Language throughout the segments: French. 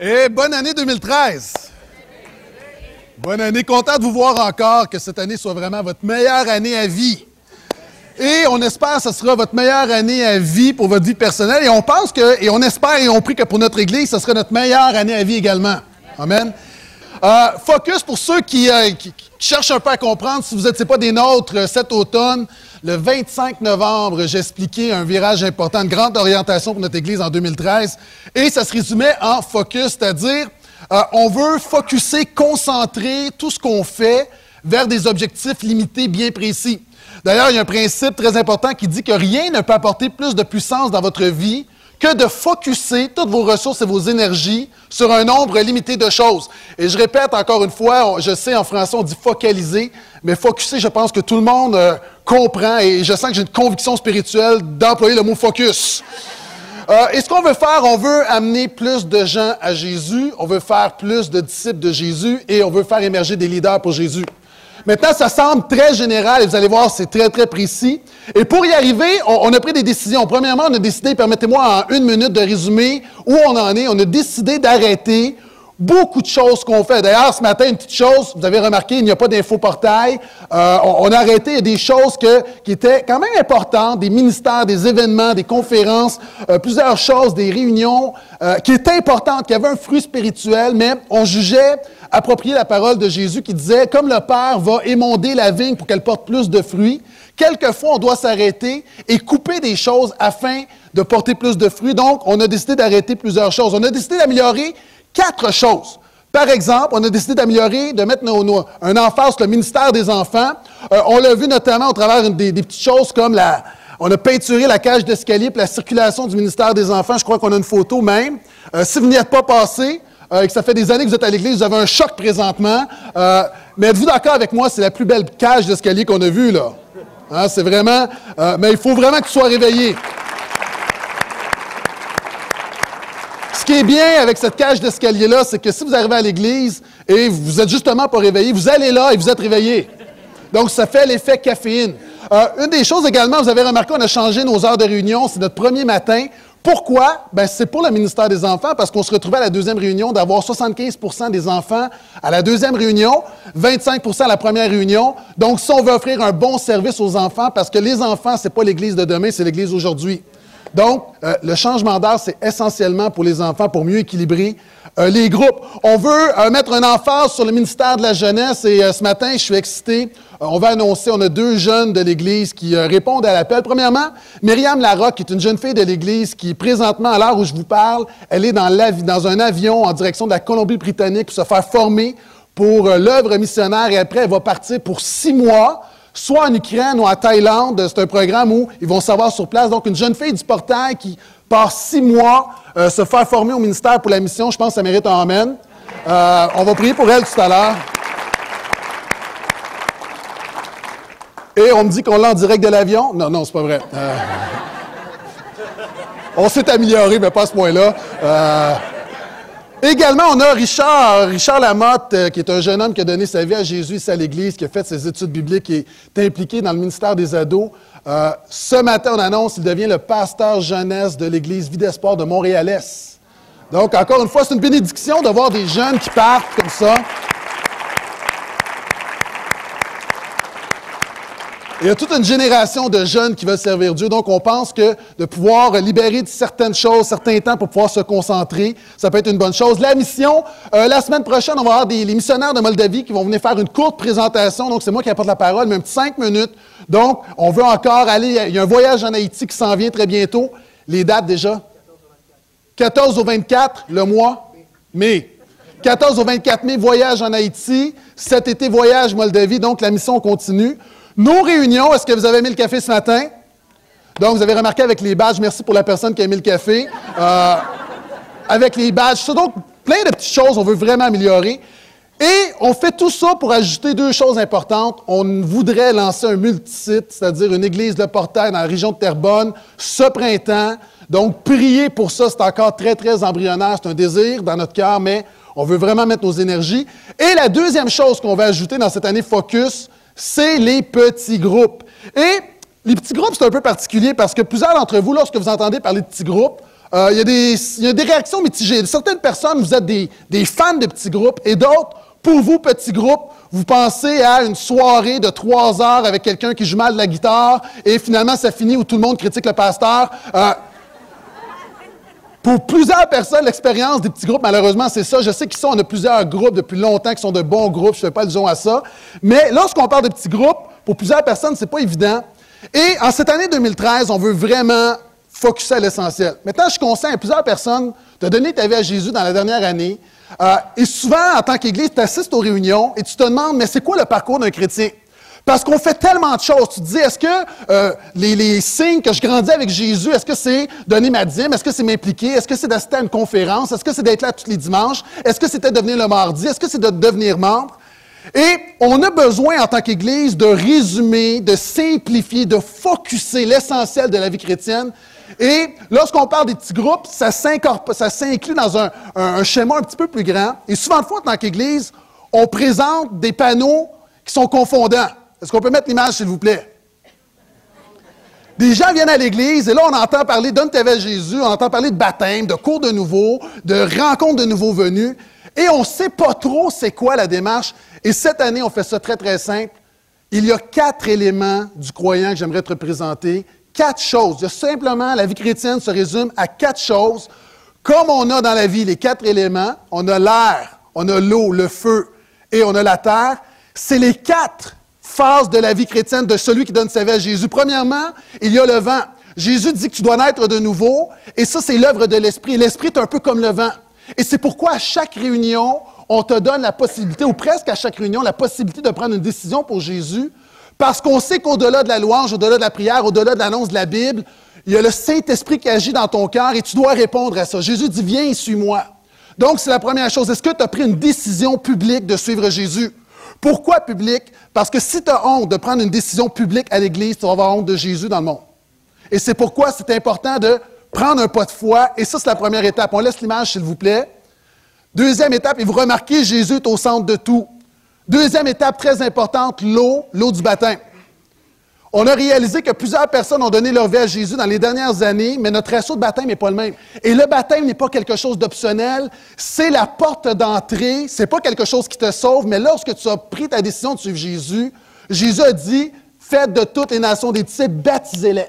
Et bonne année 2013. Bonne année. Content de vous voir encore, que cette année soit vraiment votre meilleure année à vie. Et on espère que ce sera votre meilleure année à vie pour votre vie personnelle. Et on pense que, et on espère et on prie que pour notre Église, ce sera notre meilleure année à vie également. Amen. Euh, focus pour ceux qui, euh, qui, qui, cherchent un peu à comprendre, si vous n'étiez pas des nôtres euh, cet automne, le 25 novembre, j'ai expliqué un virage important, une grande orientation pour notre Église en 2013. Et ça se résumait en focus, c'est-à-dire euh, on veut focuser, concentrer tout ce qu'on fait vers des objectifs limités bien précis. D'ailleurs, il y a un principe très important qui dit que rien ne peut apporter plus de puissance dans votre vie que de focuser toutes vos ressources et vos énergies sur un nombre limité de choses. Et je répète encore une fois, je sais en français on dit focaliser, mais focuser, je pense que tout le monde euh, comprend et je sens que j'ai une conviction spirituelle d'employer le mot focus. Euh, et ce qu'on veut faire, on veut amener plus de gens à Jésus, on veut faire plus de disciples de Jésus et on veut faire émerger des leaders pour Jésus. Maintenant, ça semble très général et vous allez voir, c'est très, très précis. Et pour y arriver, on, a pris des décisions. Premièrement, on a décidé, permettez-moi en une minute de résumer où on en est, on a décidé d'arrêter beaucoup de choses qu'on fait. D'ailleurs, ce matin, une petite chose, vous avez remarqué, il n'y a pas d'infoportail. Euh, on, a arrêté des choses qui étaient quand même importantes, des ministères, des événements, des conférences, euh, plusieurs choses, des réunions euh, qui étaient importantes, qui avaient un fruit spirituel, mais on jugeait approprier la parole de Jésus qui disait, comme le Père va émonder la vigne pour qu'elle porte plus de fruits, quelquefois on doit s'arrêter et couper des choses afin de porter plus de fruits. Donc, on a décidé d'arrêter plusieurs choses. On a décidé d'améliorer quatre choses. Par exemple, on a décidé d'améliorer, de mettre un emphase sur le ministère des enfants. Euh, on l'a vu notamment au travers des, petites choses comme la... On a peinturé la cage d'escalier pour la circulation du ministère des enfants. Je crois qu'on a une photo même. Euh, si vous n'y êtes pas passé, euh, et que ça fait des années que vous êtes à l'église, vous avez un choc présentement. Mais êtes-vous d'accord avec moi, c'est la plus belle cage d'escalier qu'on a vue, là? Hein, c'est vraiment... Mais il faut vraiment que tu sois réveillé. Ce qui est bien avec cette cage d'escalier-là, c'est que si vous arrivez à l'église et vous êtes justement pas réveillé, vous allez là et vous êtes réveillé. Donc, ça fait l'effet caféine. Euh, une des choses également, vous avez remarqué, on a changé nos heures de réunion. C'est notre premier matin. Pourquoi? Ben, c'est pour le ministère des Enfants, parce qu'on se retrouvait à la deuxième réunion d'avoir 75% des enfants à la deuxième réunion, 25% à la première réunion. Donc, si on veut offrir un bon service aux enfants, parce que les enfants, c'est pas l'Église de demain, c'est l'Église d'aujourd'hui. Donc, euh, le changement d'heure, c'est essentiellement pour les enfants, pour mieux équilibrer euh, les groupes. On veut euh, mettre un emphase sur le ministère de la jeunesse et ce matin, je suis excité. on va annoncer, on a deux jeunes de l'Église qui répondent à l'appel. Premièrement, Myriam Larocque, qui est une jeune fille de l'Église qui, présentement, à l'heure où je vous parle, elle est dans, dans un avion en direction de la Colombie-Britannique pour se faire former pour l'œuvre missionnaire et après, elle va partir pour six mois soit en Ukraine ou en Thaïlande. C'est un programme où ils vont savoir sur place. Donc, une jeune fille du portail qui passe six mois euh, se faire former au ministère pour la mission, je pense que ça mérite un amen. Euh, on va prier pour elle tout à l'heure. Et on me dit qu'on l'a en direct de l'avion? Non, non, c'est pas vrai. Euh, on s'est amélioré, mais pas à ce point-là. Également, on a Richard, Richard Lamotte, euh, qui est un jeune homme qui a donné sa vie à Jésus ici à l'Église, qui a fait ses études bibliques et est impliqué dans le ministère des ados. Euh, ce matin, on annonce qu'il devient le pasteur jeunesse de l'Église Vie d'Espoir de Montréal-Est. Donc, encore une fois, c'est une bénédiction de voir des jeunes qui partent comme ça. Il y a toute une génération de jeunes qui veulent servir Dieu. Donc, on pense que de pouvoir libérer de certaines choses, certains temps pour pouvoir se concentrer, ça peut être une bonne chose. La mission, euh, la semaine prochaine, on va avoir des, les missionnaires de Moldavie qui vont venir faire une courte présentation. Donc, c'est moi qui apporte la parole, même cinq minutes. Donc, on veut encore aller. Il y a un voyage en Haïti qui s'en vient très bientôt. Les dates déjà? 14 au 24, le mois? Mai. 14 au 24 mai, voyage en Haïti. Cet été, voyage Moldavie. Donc, la mission continue. Nos réunions, est-ce que vous avez mis le café ce matin? Donc, vous avez remarqué avec les badges, merci pour la personne qui a mis le café. Euh, avec les badges, ça, donc, plein de petites choses, on veut vraiment améliorer. Et on fait tout ça pour ajouter deux choses importantes. On voudrait lancer un multisite, c'est-à-dire une église de portail dans la région de Terrebonne ce printemps. Donc, prier pour ça, c'est encore très, très embryonnaire. C'est un désir dans notre cœur, mais on veut vraiment mettre nos énergies. Et la deuxième chose qu'on va ajouter dans cette année Focus, c'est les petits groupes. Et les petits groupes, c'est un peu particulier parce que plusieurs d'entre vous, lorsque vous entendez parler de petits groupes, euh, il, y a des, réactions mitigées. Certaines personnes, vous êtes des, des fans de petits groupes et d'autres, pour vous, petits groupes, vous pensez à une soirée de trois heures avec quelqu'un qui joue mal de la guitare et finalement ça finit où tout le monde critique le pasteur. Euh, pour plusieurs personnes, l'expérience des petits groupes, malheureusement, c'est ça. Je sais qu'ils sont, on a plusieurs groupes depuis longtemps qui sont de bons groupes, je ne fais pas allusion à ça. Mais lorsqu'on parle de petits groupes, pour plusieurs personnes, ce n'est pas évident. Et en cette année 2013, on veut vraiment focuser à l'essentiel. Maintenant, je conseille à plusieurs personnes de donner ta vie à Jésus dans la dernière année. Euh, et souvent, en tant qu'Église, tu assistes aux réunions et tu te demandes, mais c'est quoi le parcours d'un chrétien? Parce qu'on fait tellement de choses. Tu te dis, est-ce que euh, les, signes que je grandis avec Jésus, est-ce que c'est donner ma dîme? Est-ce que c'est m'impliquer? Est-ce que c'est d'assister à une conférence? Est-ce que c'est d'être là tous les dimanches? Est-ce que c'était de devenir le mardi? Est-ce que c'est de devenir membre? Et on a besoin, en tant qu'Église, de résumer, de simplifier, de focuser l'essentiel de la vie chrétienne. Et lorsqu'on parle des petits groupes, ça s'inclut dans un, un, schéma un petit peu plus grand. Et souvent de fois, en tant qu'Église, on présente des panneaux qui sont confondants. Est-ce qu'on peut mettre l'image, s'il vous plaît? Des gens viennent à l'Église et là, on entend parler donne ta Jésus, on entend parler de baptême, de cours de nouveau, de rencontre de nouveaux venus. Et on ne sait pas trop c'est quoi la démarche. Et cette année, on fait ça très, très simple. Il y a quatre éléments du croyant que j'aimerais te présenter. Quatre choses. Il y a simplement, la vie chrétienne se résume à quatre choses. Comme on a dans la vie les quatre éléments, on a l'air, on a l'eau, le feu et on a la terre. C'est les quatre phase de la vie chrétienne de celui qui donne sa vie à Jésus. Premièrement, il y a le vent. Jésus dit que tu dois naître de nouveau, et ça, c'est l'œuvre de l'Esprit. L'Esprit est un peu comme le vent. Et c'est pourquoi à chaque réunion, on te donne la possibilité, ou presque à chaque réunion, la possibilité de prendre une décision pour Jésus, parce qu'on sait qu'au-delà de la louange, au-delà de la prière, au-delà de l'annonce de la Bible, il y a le Saint-Esprit qui agit dans ton cœur et tu dois répondre à ça. Jésus dit, viens et suis-moi. Donc, c'est la première chose. Est-ce que tu as pris une décision publique de suivre Jésus? Pourquoi public? Parce que si tu as honte de prendre une décision publique à l'Église, tu vas avoir honte de Jésus dans le monde. Et c'est pourquoi c'est important de prendre un pas de foi. Et ça, c'est la première étape. On laisse l'image, s'il vous plaît. Deuxième étape, et vous remarquez, Jésus est au centre de tout. Deuxième étape très importante, l'eau, l'eau du baptême. On a réalisé que plusieurs personnes ont donné leur vie à Jésus dans les dernières années, mais notre assaut de baptême n'est pas le même. Et le baptême n'est pas quelque chose d'optionnel, c'est la porte d'entrée, c'est pas quelque chose qui te sauve, mais lorsque tu as pris ta décision de suivre Jésus, Jésus a dit, faites de toutes les nations des disciples, baptisez-les.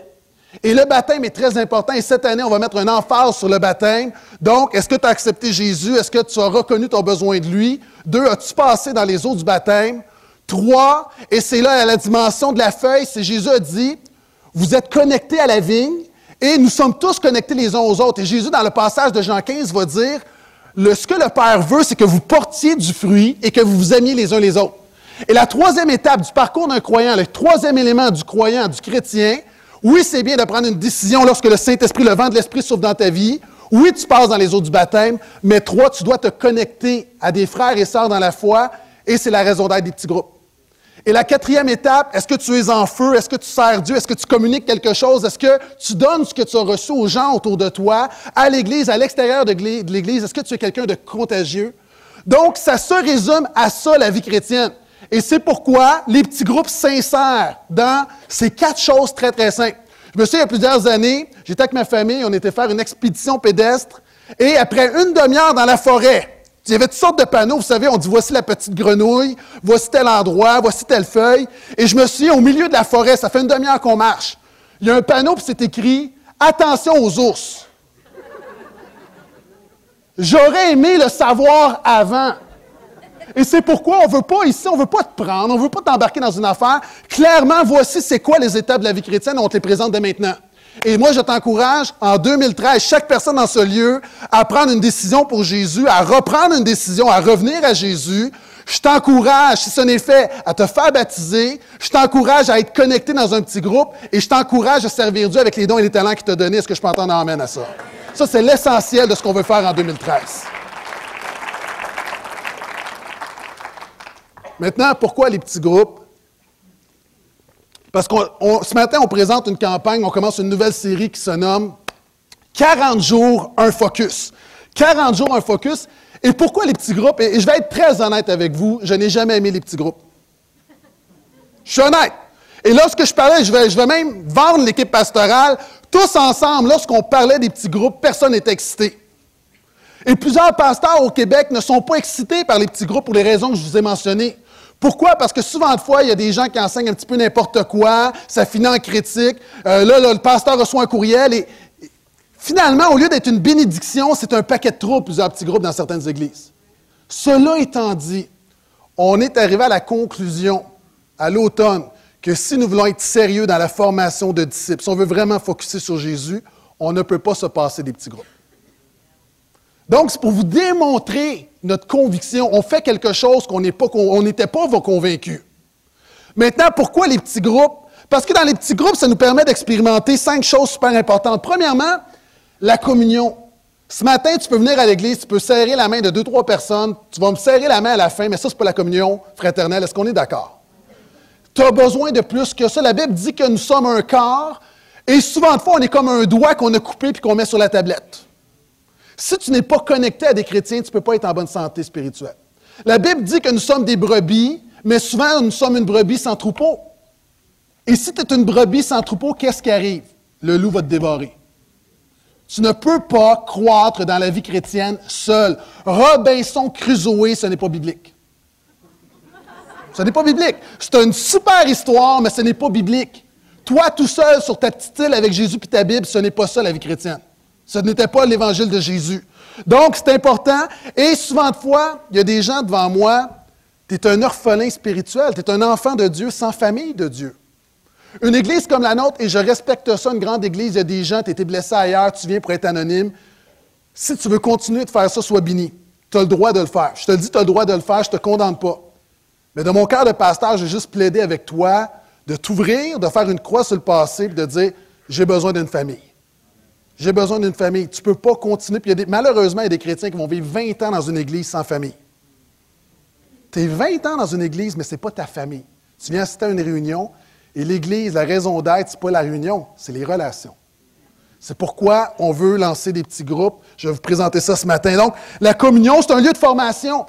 Et le baptême est très important et cette année, on va mettre un emphase sur le baptême. Donc, est-ce que tu as accepté Jésus? Est-ce que tu as reconnu ton besoin de lui? Deux, as-tu passé dans les eaux du baptême? Trois, et c'est là la dimension de la feuille, c'est Jésus a dit, vous êtes connectés à la vigne et nous sommes tous connectés les uns aux autres. Et Jésus, dans le passage de Jean 15, va dire, ce que le Père veut, c'est que vous portiez du fruit et que vous vous aimiez les uns les autres. Et la troisième étape du parcours d'un croyant, le troisième élément du croyant, du chrétien, oui, c'est bien de prendre une décision lorsque le Saint-Esprit, le vent de l'Esprit souffle dans ta vie. Oui, tu passes dans les eaux du baptême. Mais trois, tu dois te connecter à des frères et sœurs dans la foi. Et c'est la raison d'être des petits groupes. Et la quatrième étape, est-ce que tu es en feu? Est-ce que tu sers Dieu? Est-ce que tu communiques quelque chose? Est-ce que tu donnes ce que tu as reçu aux gens autour de toi, à l'Église, à l'extérieur de l'Église? Est-ce que tu es quelqu'un de contagieux? Donc, ça se résume à ça, la vie chrétienne. Et c'est pourquoi les petits groupes s'insèrent dans ces quatre choses très, très simples. Je me souviens, il y a plusieurs années, j'étais avec ma famille, on était faire une expédition pédestre, et après une demi-heure dans la forêt, il y avait toutes sortes de panneaux, vous savez, on dit voici la petite grenouille, voici tel endroit, voici telle feuille. Et je me suis au milieu de la forêt, ça fait une demi-heure qu'on marche. Il y a un panneau, puis c'est écrit Attention aux ours. J'aurais aimé le savoir avant. Et c'est pourquoi on ne veut pas ici, on ne veut pas te prendre, on ne veut pas t'embarquer dans une affaire. Clairement, voici c'est quoi les étapes de la vie chrétienne, on te les présente dès maintenant. Et moi, je t'encourage, en 2013, chaque personne dans ce lieu, à prendre une décision pour Jésus, à reprendre une décision, à revenir à Jésus. Je t'encourage, si ce n'est fait, à te faire baptiser. Je t'encourage à être connecté dans un petit groupe. Et je t'encourage à servir Dieu avec les dons et les talents qu'il t'a donnés. Est-ce que je peux entendre amène à ça? Ça, c'est l'essentiel de ce qu'on veut faire en 2013. Maintenant, pourquoi les petits groupes? Parce que ce matin, on présente une campagne, on commence une nouvelle série qui se nomme 40 jours, un focus. 40 jours, un focus. Et pourquoi les petits groupes? Et je vais être très honnête avec vous, je n'ai jamais aimé les petits groupes. Je suis honnête. Et lorsque je parlais, je vais, je vais même vendre l'équipe pastorale, tous ensemble, lorsqu'on parlait des petits groupes, personne n'était excité. Et plusieurs pasteurs au Québec ne sont pas excités par les petits groupes pour les raisons que je vous ai mentionnées. Pourquoi? Parce que souvent de fois, il y a des gens qui enseignent un petit peu n'importe quoi, ça finit en critique. Euh, là, le pasteur reçoit un courriel et finalement, au lieu d'être une bénédiction, c'est un paquet de troubles, plusieurs petits groupes dans certaines églises. Cela étant dit, on est arrivé à la conclusion à l'automne que si nous voulons être sérieux dans la formation de disciples, si on veut vraiment focuser sur Jésus, on ne peut pas se passer des petits groupes. Donc, c'est pour vous démontrer notre conviction. On fait quelque chose qu'on n'était pas, pas convaincus. Maintenant, pourquoi les petits groupes? Parce que dans les petits groupes, ça nous permet d'expérimenter cinq choses super importantes. Premièrement, la communion. Ce matin, tu peux venir à l'église, tu peux serrer la main de deux, trois personnes, tu vas me serrer la main à la fin, mais ça, c'est pas la communion fraternelle. Est-ce qu'on est, d'accord? Tu as besoin de plus que ça. La Bible dit que nous sommes un corps, et souvent de fois, on est comme un doigt qu'on a coupé puis qu'on met sur la tablette. Si tu n'es pas connecté à des chrétiens, tu ne peux pas être en bonne santé spirituelle. La Bible dit que nous sommes des brebis, mais souvent nous sommes une brebis sans troupeau. Et si tu es une brebis sans troupeau, qu'est-ce qui arrive? Le loup va te dévorer. Tu ne peux pas croître dans la vie chrétienne seul. Robinson Crusoe, ce n'est pas biblique. Ce n'est pas biblique. C'est une super histoire, mais ce n'est pas biblique. Toi, tout seul sur ta petite île avec Jésus et ta Bible, ce n'est pas ça la vie chrétienne. Ce n'était pas l'évangile de Jésus. Donc, c'est important. Et souvent de fois, il y a des gens devant moi, tu es un orphelin spirituel, tu es un enfant de Dieu sans famille de Dieu. Une église comme la nôtre, et je respecte ça, une grande église, il y a des gens, tu étais blessé ailleurs, tu viens pour être anonyme. Si tu veux continuer de faire ça, sois béni. Tu as le droit de le faire. Je te dis, tu as le droit de le faire, je ne te condamne pas. Mais de mon cœur de pasteur, j'ai juste plaidé avec toi de t'ouvrir, de faire une croix sur le passé, et de dire, j'ai besoin d'une famille. J'ai besoin d'une famille. Tu ne peux pas continuer. Puis malheureusement, il y a des chrétiens qui vont vivre 20 ans dans une église sans famille. Tu es 20 ans dans une église, mais ce n'est pas ta famille. Tu viens assister à une réunion, et l'église, la raison d'être, ce n'est pas la réunion, c'est les relations. C'est pourquoi on veut lancer des petits groupes. Je vais vous présenter ça ce matin. Donc, la communion, c'est un lieu de formation.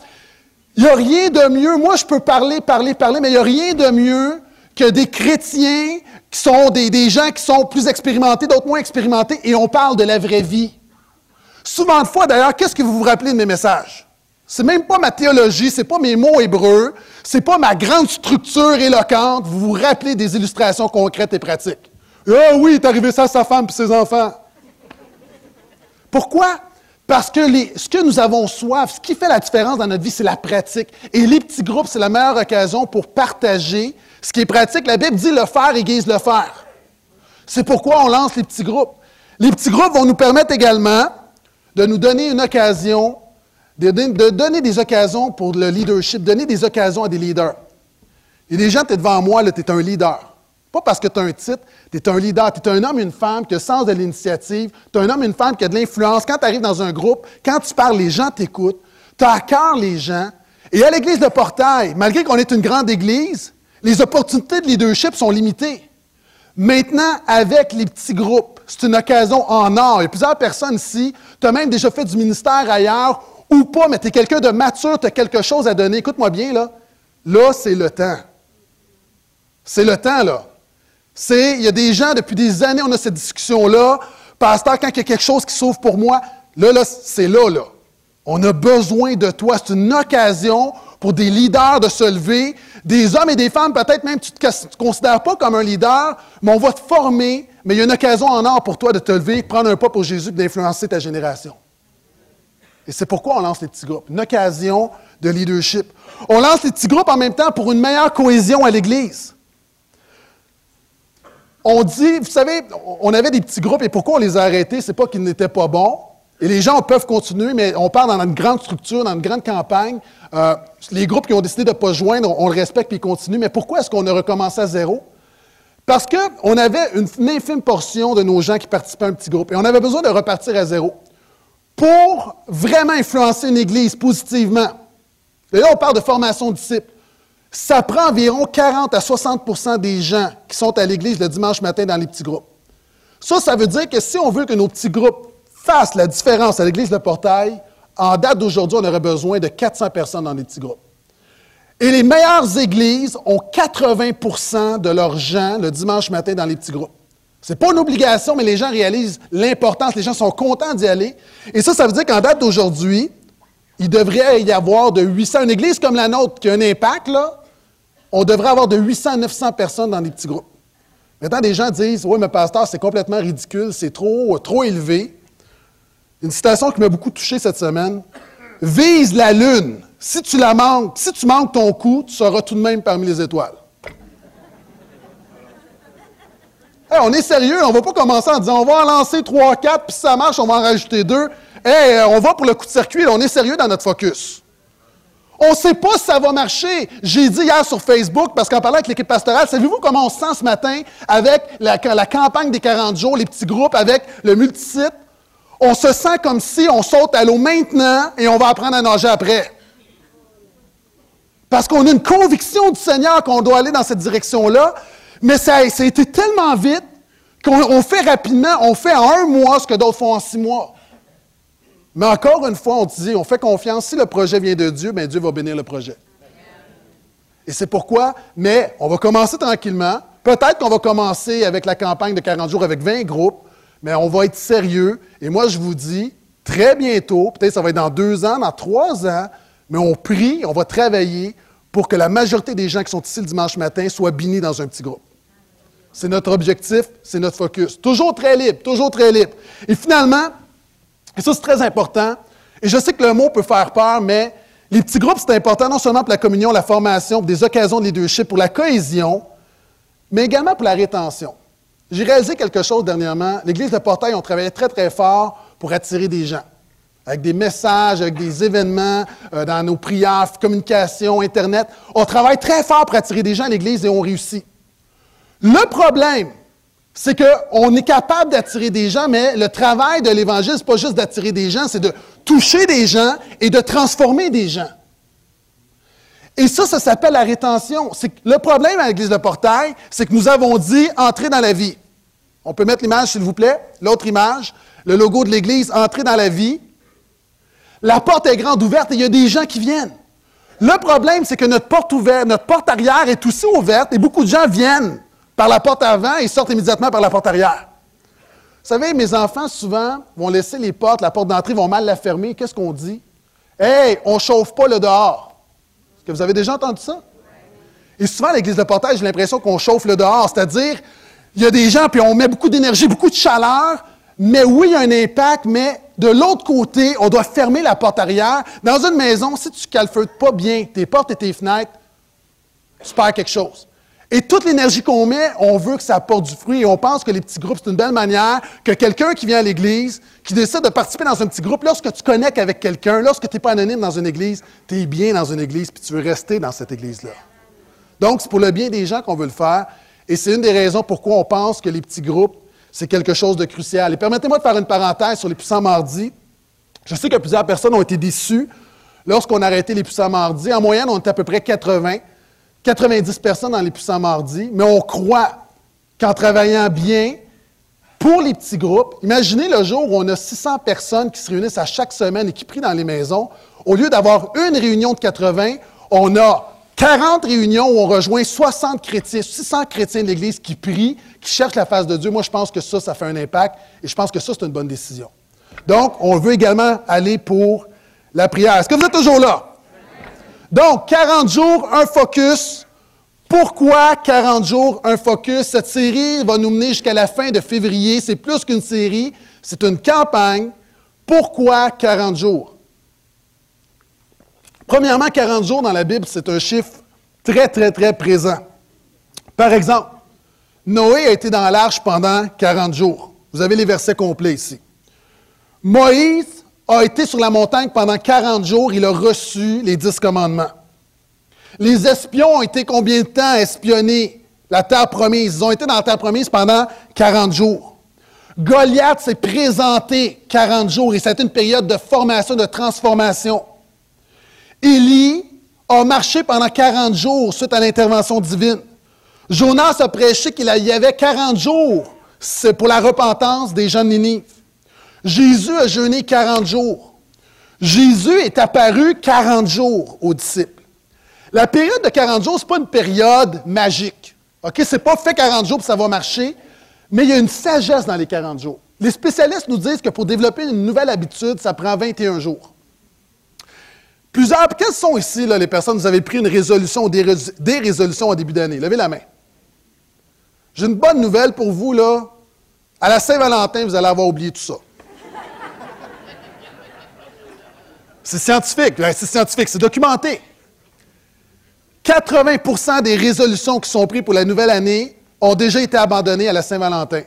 Il n'y a rien de mieux. Moi, je peux parler, parler, parler, mais il n'y a rien de mieux que des chrétiens qui sont des, gens qui sont plus expérimentés, d'autres moins expérimentés, et on parle de la vraie vie. Souvent de fois, d'ailleurs, qu'est-ce que vous vous rappelez de mes messages? C'est même pas ma théologie, c'est pas mes mots hébreux, c'est pas ma grande structure éloquente. Vous vous rappelez des illustrations concrètes et pratiques. Ah oui, il est arrivé ça à sa femme et ses enfants. Pourquoi? Parce que ce que nous avons soif, ce qui fait la différence dans notre vie, c'est la pratique. Et les petits groupes, c'est la meilleure occasion pour partager ce qui est pratique, la Bible dit le faire aiguise le faire. C'est pourquoi on lance les petits groupes. Les petits groupes vont nous permettre également de nous donner une occasion, de, donner des occasions pour le leadership, donner des occasions à des leaders. Il y a des gens, tu es devant moi, tu es un leader. Pas parce que tu as un titre, tu es un leader. Tu es un homme, une femme qui a le sens de l'initiative. Tu es un homme, une femme qui a de l'influence. Quand tu arrives dans un groupe, quand tu parles, les gens t'écoutent. Tu as à les gens. Et à l'église de Portail, malgré qu'on est une grande église, les opportunités de leadership sont limitées. Maintenant, avec les petits groupes, c'est une occasion en or. Il y a plusieurs personnes ici. Tu as même déjà fait du ministère ailleurs ou pas, mais tu es quelqu'un de mature, tu as quelque chose à donner. Écoute-moi bien, là. Là, c'est le temps. C'est le temps, là. Il y a des gens, depuis des années, on a cette discussion-là. Pasteur, quand il y a quelque chose qui s'ouvre pour moi, là, là, c'est là, là. On a besoin de toi. C'est une occasion pour des leaders de se lever, des hommes et des femmes, peut-être même tu ne te considères pas comme un leader, mais on va te former, mais il y a une occasion en or pour toi de te lever, prendre un pas pour Jésus, d'influencer ta génération. Et c'est pourquoi on lance les petits groupes, une occasion de leadership. On lance les petits groupes en même temps pour une meilleure cohésion à l'Église. On dit, vous savez, on avait des petits groupes et pourquoi on les a arrêtés? C'est pas qu'ils n'étaient pas bons, et les gens peuvent continuer, mais on parle dans une grande structure, dans une grande campagne. Euh, les groupes qui ont décidé de ne pas joindre, on, le respecte et ils continuent. Mais pourquoi est-ce qu'on a recommencé à zéro? Parce qu'on avait une, infime portion de nos gens qui participaient à un petit groupe et on avait besoin de repartir à zéro pour vraiment influencer une Église positivement. Et là, on parle de formation de disciples. Ça prend environ 40 à 60% des gens qui sont à l'Église le dimanche matin dans les petits groupes. Ça, ça veut dire que si on veut que nos petits groupes fasse la différence à l'Église de Portail, en date d'aujourd'hui, on aurait besoin de 400 personnes dans les petits groupes. Et les meilleures églises ont 80% de leurs gens le dimanche matin dans les petits groupes. Ce n'est pas une obligation, mais les gens réalisent l'importance, les gens sont contents d'y aller. Et ça, ça veut dire qu'en date d'aujourd'hui, il devrait y avoir de 800, une église comme la nôtre qui a un impact, là, on devrait avoir de 800 à 900 personnes dans les petits groupes. Maintenant, des gens disent Oui, mais pasteur, c'est complètement ridicule, c'est trop, trop élevé. Une citation qui m'a beaucoup touché cette semaine Vise la lune. Si tu la manques, si tu manques ton coup, tu seras tout de même parmi les étoiles. on est sérieux, on ne va pas commencer en disant on va en lancer 3, 4, puis si ça marche, on va en rajouter deux. Hey, on va pour le coup de circuit, on est sérieux dans notre focus. On ne sait pas si ça va marcher. J'ai dit hier sur Facebook, parce qu'en parlant avec l'équipe pastorale, savez-vous comment on se sent ce matin avec la, la, campagne des 40 jours, les petits groupes, avec le multisite? On se sent comme si on saute à l'eau maintenant et on va apprendre à nager après. Parce qu'on a une conviction du Seigneur qu'on doit aller dans cette direction-là, mais ça, a été tellement vite qu'on fait rapidement, on fait en un mois ce que d'autres font en six mois. Mais encore une fois, on dit, on fait confiance. Si le projet vient de Dieu, bien Dieu va bénir le projet. Et c'est pourquoi, mais on va commencer tranquillement. Peut-être qu'on va commencer avec la campagne de 40 jours avec 20 groupes, mais on va être sérieux. Et moi, je vous dis, très bientôt, peut-être ça va être dans deux ans, dans trois ans, mais on prie, on va travailler pour que la majorité des gens qui sont ici le dimanche matin soient bénis dans un petit groupe. C'est notre objectif, c'est notre focus. Toujours très libre, toujours très libre. Et finalement, et ça c'est très important, et je sais que le mot peut faire peur, mais les petits groupes, c'est important non seulement pour la communion, la formation, pour des occasions de leadership, pour la cohésion, mais également pour la rétention. J'ai réalisé quelque chose dernièrement. L'Église de Portail, on travaillait très, très fort pour attirer des gens. Avec des messages, avec des événements, euh, dans nos prières, communication, Internet. On travaille très fort pour attirer des gens à l'Église et on réussit. Le problème, c'est qu'on est capable d'attirer des gens, mais le travail de l'Évangile, ce n'est pas juste d'attirer des gens, c'est de toucher des gens et de transformer des gens. Et ça, ça s'appelle la rétention. Le problème à l'Église de Portail, c'est que nous avons dit entrer dans la vie. On peut mettre l'image, s'il vous plaît, l'autre image, le logo de l'Église, entrer dans la vie. La porte est grande ouverte et il y a des gens qui viennent. Le problème, c'est que notre porte ouverte, notre porte arrière est aussi ouverte et beaucoup de gens viennent par la porte avant et sortent immédiatement par la porte arrière. Vous savez, mes enfants, souvent, vont laisser les portes, la porte d'entrée, vont mal la fermer. Qu'est-ce qu'on dit? Hey, on ne chauffe pas le dehors. Est-ce que vous avez déjà entendu ça? Et souvent, à l'église de portage, j'ai l'impression qu'on chauffe le dehors. C'est-à-dire, il y a des gens, puis on met beaucoup d'énergie, beaucoup de chaleur, mais oui, il y a un impact, mais de l'autre côté, on doit fermer la porte arrière. Dans une maison, si tu ne calfeutes pas bien tes portes et tes fenêtres, tu perds quelque chose. Et toute l'énergie qu'on met, on veut que ça apporte du fruit et on pense que les petits groupes, c'est une belle manière que quelqu'un qui vient à l'église, qui décide de participer dans un petit groupe, lorsque tu connectes avec quelqu'un, lorsque tu n'es pas anonyme dans une église, tu es bien dans une église puis tu veux rester dans cette église-là. Donc, c'est pour le bien des gens qu'on veut le faire et c'est une des raisons pourquoi on pense que les petits groupes, c'est quelque chose de crucial. Et permettez-moi de faire une parenthèse sur les puissants mardis. Je sais que plusieurs personnes ont été déçues lorsqu'on a arrêté les puissants mardis. En moyenne, on était à peu près 80. 90 personnes dans les puissants mardis, mais on croit qu'en travaillant bien pour les petits groupes, imaginez le jour où on a 600 personnes qui se réunissent à chaque semaine et qui prient dans les maisons, au lieu d'avoir une réunion de 80, on a 40 réunions où on rejoint 60 chrétiens, 600 chrétiens de l'Église qui prient, qui cherchent la face de Dieu. Moi, je pense que ça, ça fait un impact et je pense que ça, c'est une bonne décision. Donc, on veut également aller pour la prière. Est-ce que vous êtes toujours là? Donc, 40 jours, un focus. Pourquoi 40 jours, un focus? Cette série va nous mener jusqu'à la fin de février. C'est plus qu'une série, c'est une campagne. Pourquoi 40 jours? Premièrement, 40 jours dans la Bible, c'est un chiffre très, très, très présent. Par exemple, Noé a été dans l'arche pendant 40 jours. Vous avez les versets complets ici. Moïse a été sur la montagne pendant 40 jours, il a reçu les dix commandements. Les espions ont été combien de temps espionner la terre promise? Ils ont été dans la terre promise pendant 40 jours. Goliath s'est présenté 40 jours et c'était une période de formation, de transformation. Élie a marché pendant 40 jours suite à l'intervention divine. Jonas a prêché qu'il y avait 40 jours pour la repentance des gens de Ninive. Jésus a jeûné 40 jours. Jésus est apparu 40 jours aux disciples. La période de 40 jours, ce n'est pas une période magique. Ce n'est pas fait 40 jours puis ça va marcher, mais il y a une sagesse dans les 40 jours. Les spécialistes nous disent que pour développer une nouvelle habitude, ça prend 21 jours. Plusieurs, quelles sont ici les personnes, vous avez pris une résolution ou des, résolutions au début d'année? Levez la main. J'ai une bonne nouvelle pour vous, là. À la Saint-Valentin, vous allez avoir oublié tout ça. C'est scientifique, c'est scientifique, c'est documenté. 80% des résolutions qui sont prises pour la nouvelle année ont déjà été abandonnées à la Saint-Valentin.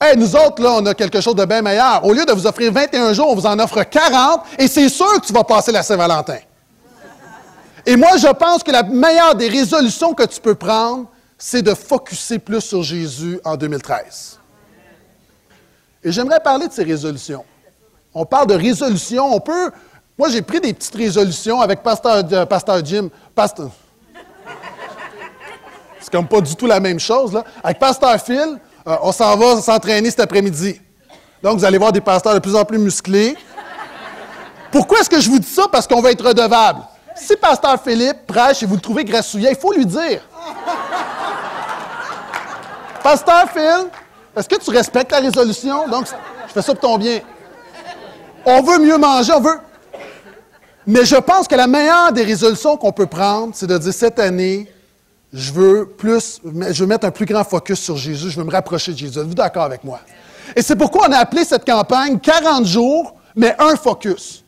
Hey, nous autres, là, on a quelque chose de bien meilleur. Au lieu de vous offrir 21 jours, on vous en offre 40 et c'est sûr que tu vas passer la Saint-Valentin. Et moi, je pense que la meilleure des résolutions que tu peux prendre, c'est de focuser plus sur Jésus en 2013. Et j'aimerais parler de ces résolutions. On parle de résolutions. On peut. Moi, j'ai pris des petites résolutions avec Pasteur, euh, Pasteur Jim. Pasteur. C'est comme pas du tout la même chose, là. Avec Pasteur Phil, euh, on s'en va s'entraîner cet après-midi. Donc, vous allez voir des pasteurs de plus en plus musclés. Pourquoi est-ce que je vous dis ça? Parce qu'on va être redevable. Si Pasteur Philippe prêche et vous le trouvez grassouillet, il faut lui dire. Pasteur Phil, est-ce que tu respectes la résolution? Donc, je fais ça pour ton bien. On veut mieux manger, on veut. Mais je pense que la meilleure des résolutions qu'on peut prendre, c'est de dire cette année, je veux plus, je veux mettre un plus grand focus sur Jésus, je veux me rapprocher de Jésus. Êtes-vous d'accord avec moi? Et c'est pourquoi on a appelé cette campagne 40 jours, mais un focus.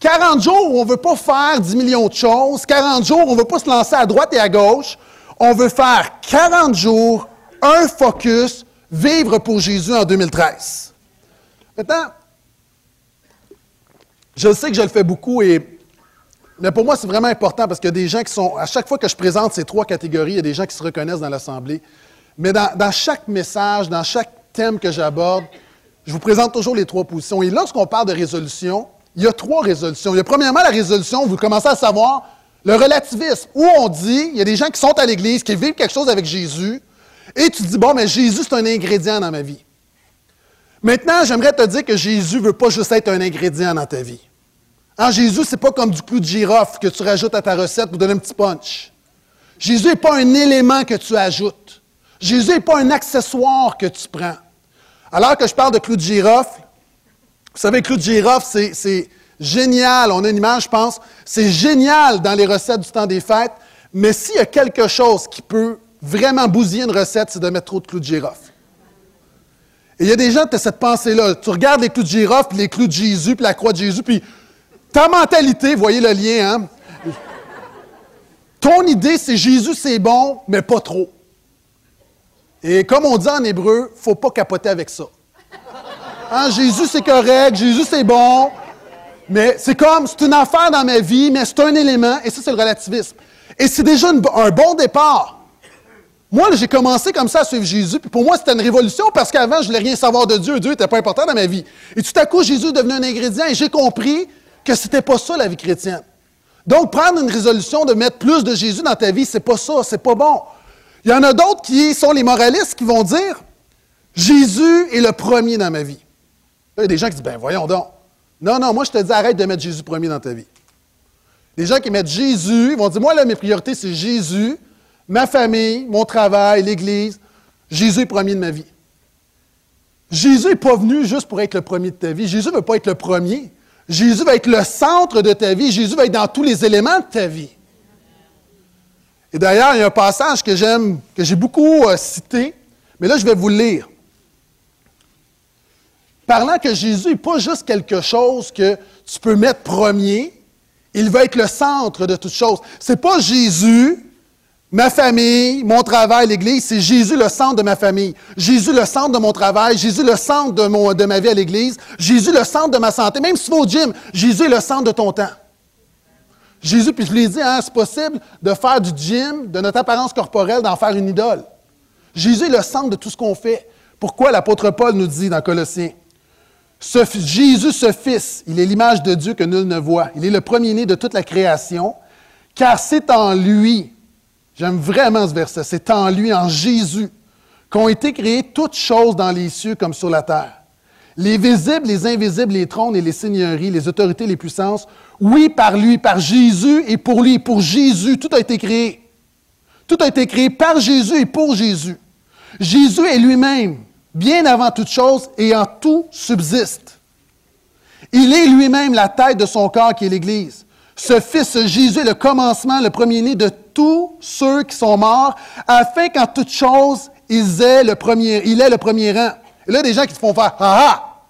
40 jours où on ne veut pas faire 10 millions de choses, 40 jours où on ne veut pas se lancer à droite et à gauche, on veut faire 40 jours, un focus, vivre pour Jésus en 2013. Maintenant, je sais que je le fais beaucoup mais pour moi, c'est vraiment important parce qu'il y a des gens qui sont, à chaque fois que je présente ces trois catégories, il y a des gens qui se reconnaissent dans l'Assemblée. Mais dans, chaque message, dans chaque thème que j'aborde, je vous présente toujours les trois positions. Et lorsqu'on parle de résolution, il y a trois résolutions. Il y a premièrement la résolution, vous commencez à savoir, le relativisme, où on dit, il y a des gens qui sont à l'Église, qui vivent quelque chose avec Jésus, et tu dis, bon, mais Jésus, c'est un ingrédient dans ma vie. Maintenant, j'aimerais te dire que Jésus ne veut pas juste être un ingrédient dans ta vie. En Jésus, ce n'est pas comme du clou de girofle que tu rajoutes à ta recette pour donner un petit punch. Jésus n'est pas un élément que tu ajoutes. Jésus n'est pas un accessoire que tu prends. Alors que je parle de clou de girofle, vous savez, clou de girofle, c'est génial. On a une image, je pense. C'est génial dans les recettes du temps des fêtes. Mais s'il y a quelque chose qui peut vraiment bousiller une recette, c'est de mettre trop de clous de girofle. Et il y a des gens qui ont cette pensée-là. Tu regardes les clous de girofle, les clous de Jésus, puis la croix de Jésus, puis ta mentalité, voyez le lien, hein? Ton idée, c'est Jésus, c'est bon, mais pas trop. Et comme on dit en hébreu, faut pas capoter avec ça. Hein? Jésus, c'est correct, Jésus, c'est bon, mais c'est comme, c'est une affaire dans ma vie, mais c'est un élément, et ça, c'est le relativisme. Et c'est déjà un bon départ. Moi, j'ai commencé comme ça à suivre Jésus, puis pour moi, c'était une révolution parce qu'avant, je ne voulais rien savoir de Dieu. Dieu n'était pas important dans ma vie. Et tout à coup, Jésus est devenu un ingrédient et j'ai compris que ce n'était pas ça la vie chrétienne. Donc, prendre une résolution de mettre plus de Jésus dans ta vie, c'est pas ça, c'est pas bon. Il y en a d'autres qui sont les moralistes qui vont dire Jésus est le premier dans ma vie. il y a des gens qui disent ben voyons donc. Non, non, moi je te dis arrête de mettre Jésus premier dans ta vie. Les gens qui mettent Jésus, ils vont dire moi là mes priorités c'est Jésus, ma famille, mon travail, l'Église. Jésus est premier de ma vie. Jésus n'est pas venu juste pour être le premier de ta vie. Jésus ne veut pas être le premier. Jésus va être le centre de ta vie. Jésus va être dans tous les éléments de ta vie. Et d'ailleurs, il y a un passage que j'aime, que j'ai beaucoup euh, cité, mais là, je vais vous le lire. Parlant que Jésus n'est pas juste quelque chose que tu peux mettre premier, il va être le centre de toutes choses. Ce n'est pas Jésus Ma famille, mon travail, l'Église, c'est Jésus le centre de ma famille. Jésus le centre de mon travail. Jésus le centre de, ma vie à l'Église. Jésus le centre de ma santé. Même si tu vas au gym, Jésus est le centre de ton temps. Jésus, puis je l'ai dit, hein, c'est possible de faire du gym, de notre apparence corporelle, d'en faire une idole. Jésus est le centre de tout ce qu'on fait. Pourquoi l'apôtre Paul nous dit dans Colossiens? Jésus, ce Fils, il est l'image de Dieu que nul ne voit. Il est le premier-né de toute la création, car c'est en lui J'aime vraiment ce verset. C'est en lui, en Jésus, qu'ont été créées toutes choses dans les cieux comme sur la terre. les visibles, les invisibles, les trônes et les seigneuries, les autorités, les puissances. Oui, par lui, par Jésus et pour lui, pour Jésus, tout a été créé. Tout a été créé par Jésus et pour Jésus. Jésus est lui-même, bien avant toute chose, et en tout subsiste. Il est lui-même la tête de son corps qui est l'Église. Ce Fils Jésus est le commencement, le premier-né de tous ceux qui sont morts, afin qu'en toute chose, il est le premier, il est le premier rang. Là, des gens qui se font faire Ah ah!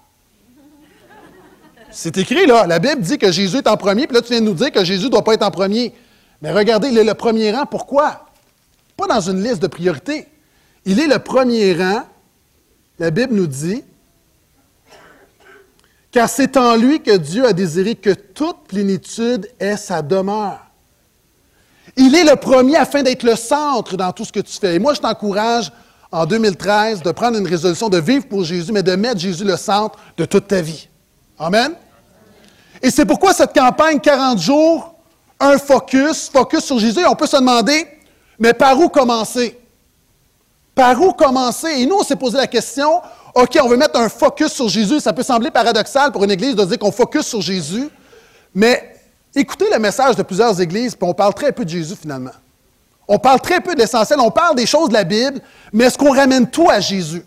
C'est écrit là. La Bible dit que Jésus est en premier, puis là, tu viens de nous dire que Jésus ne doit pas être en premier. Mais regardez, il est le premier rang. Pourquoi? Pas dans une liste de priorités. Il est le premier rang. La Bible nous dit car c'est en lui que Dieu a désiré que toute plénitude ait sa demeure. Il est le premier afin d'être le centre dans tout ce que tu fais. Et moi, je t'encourage en 2013 de prendre une résolution de vivre pour Jésus, mais de mettre Jésus le centre de toute ta vie. Amen? Et c'est pourquoi cette campagne 40 jours, un focus, focus sur Jésus, on peut se demander, mais par où commencer? Par où commencer? Et nous, on s'est posé la question, OK, on veut mettre un focus sur Jésus. Ça peut sembler paradoxal pour une église de dire qu'on focus sur Jésus, mais écoutez le message de plusieurs églises, puis on parle très peu de Jésus finalement. On parle très peu de l'essentiel, on parle des choses de la Bible, mais est-ce qu'on ramène tout à Jésus?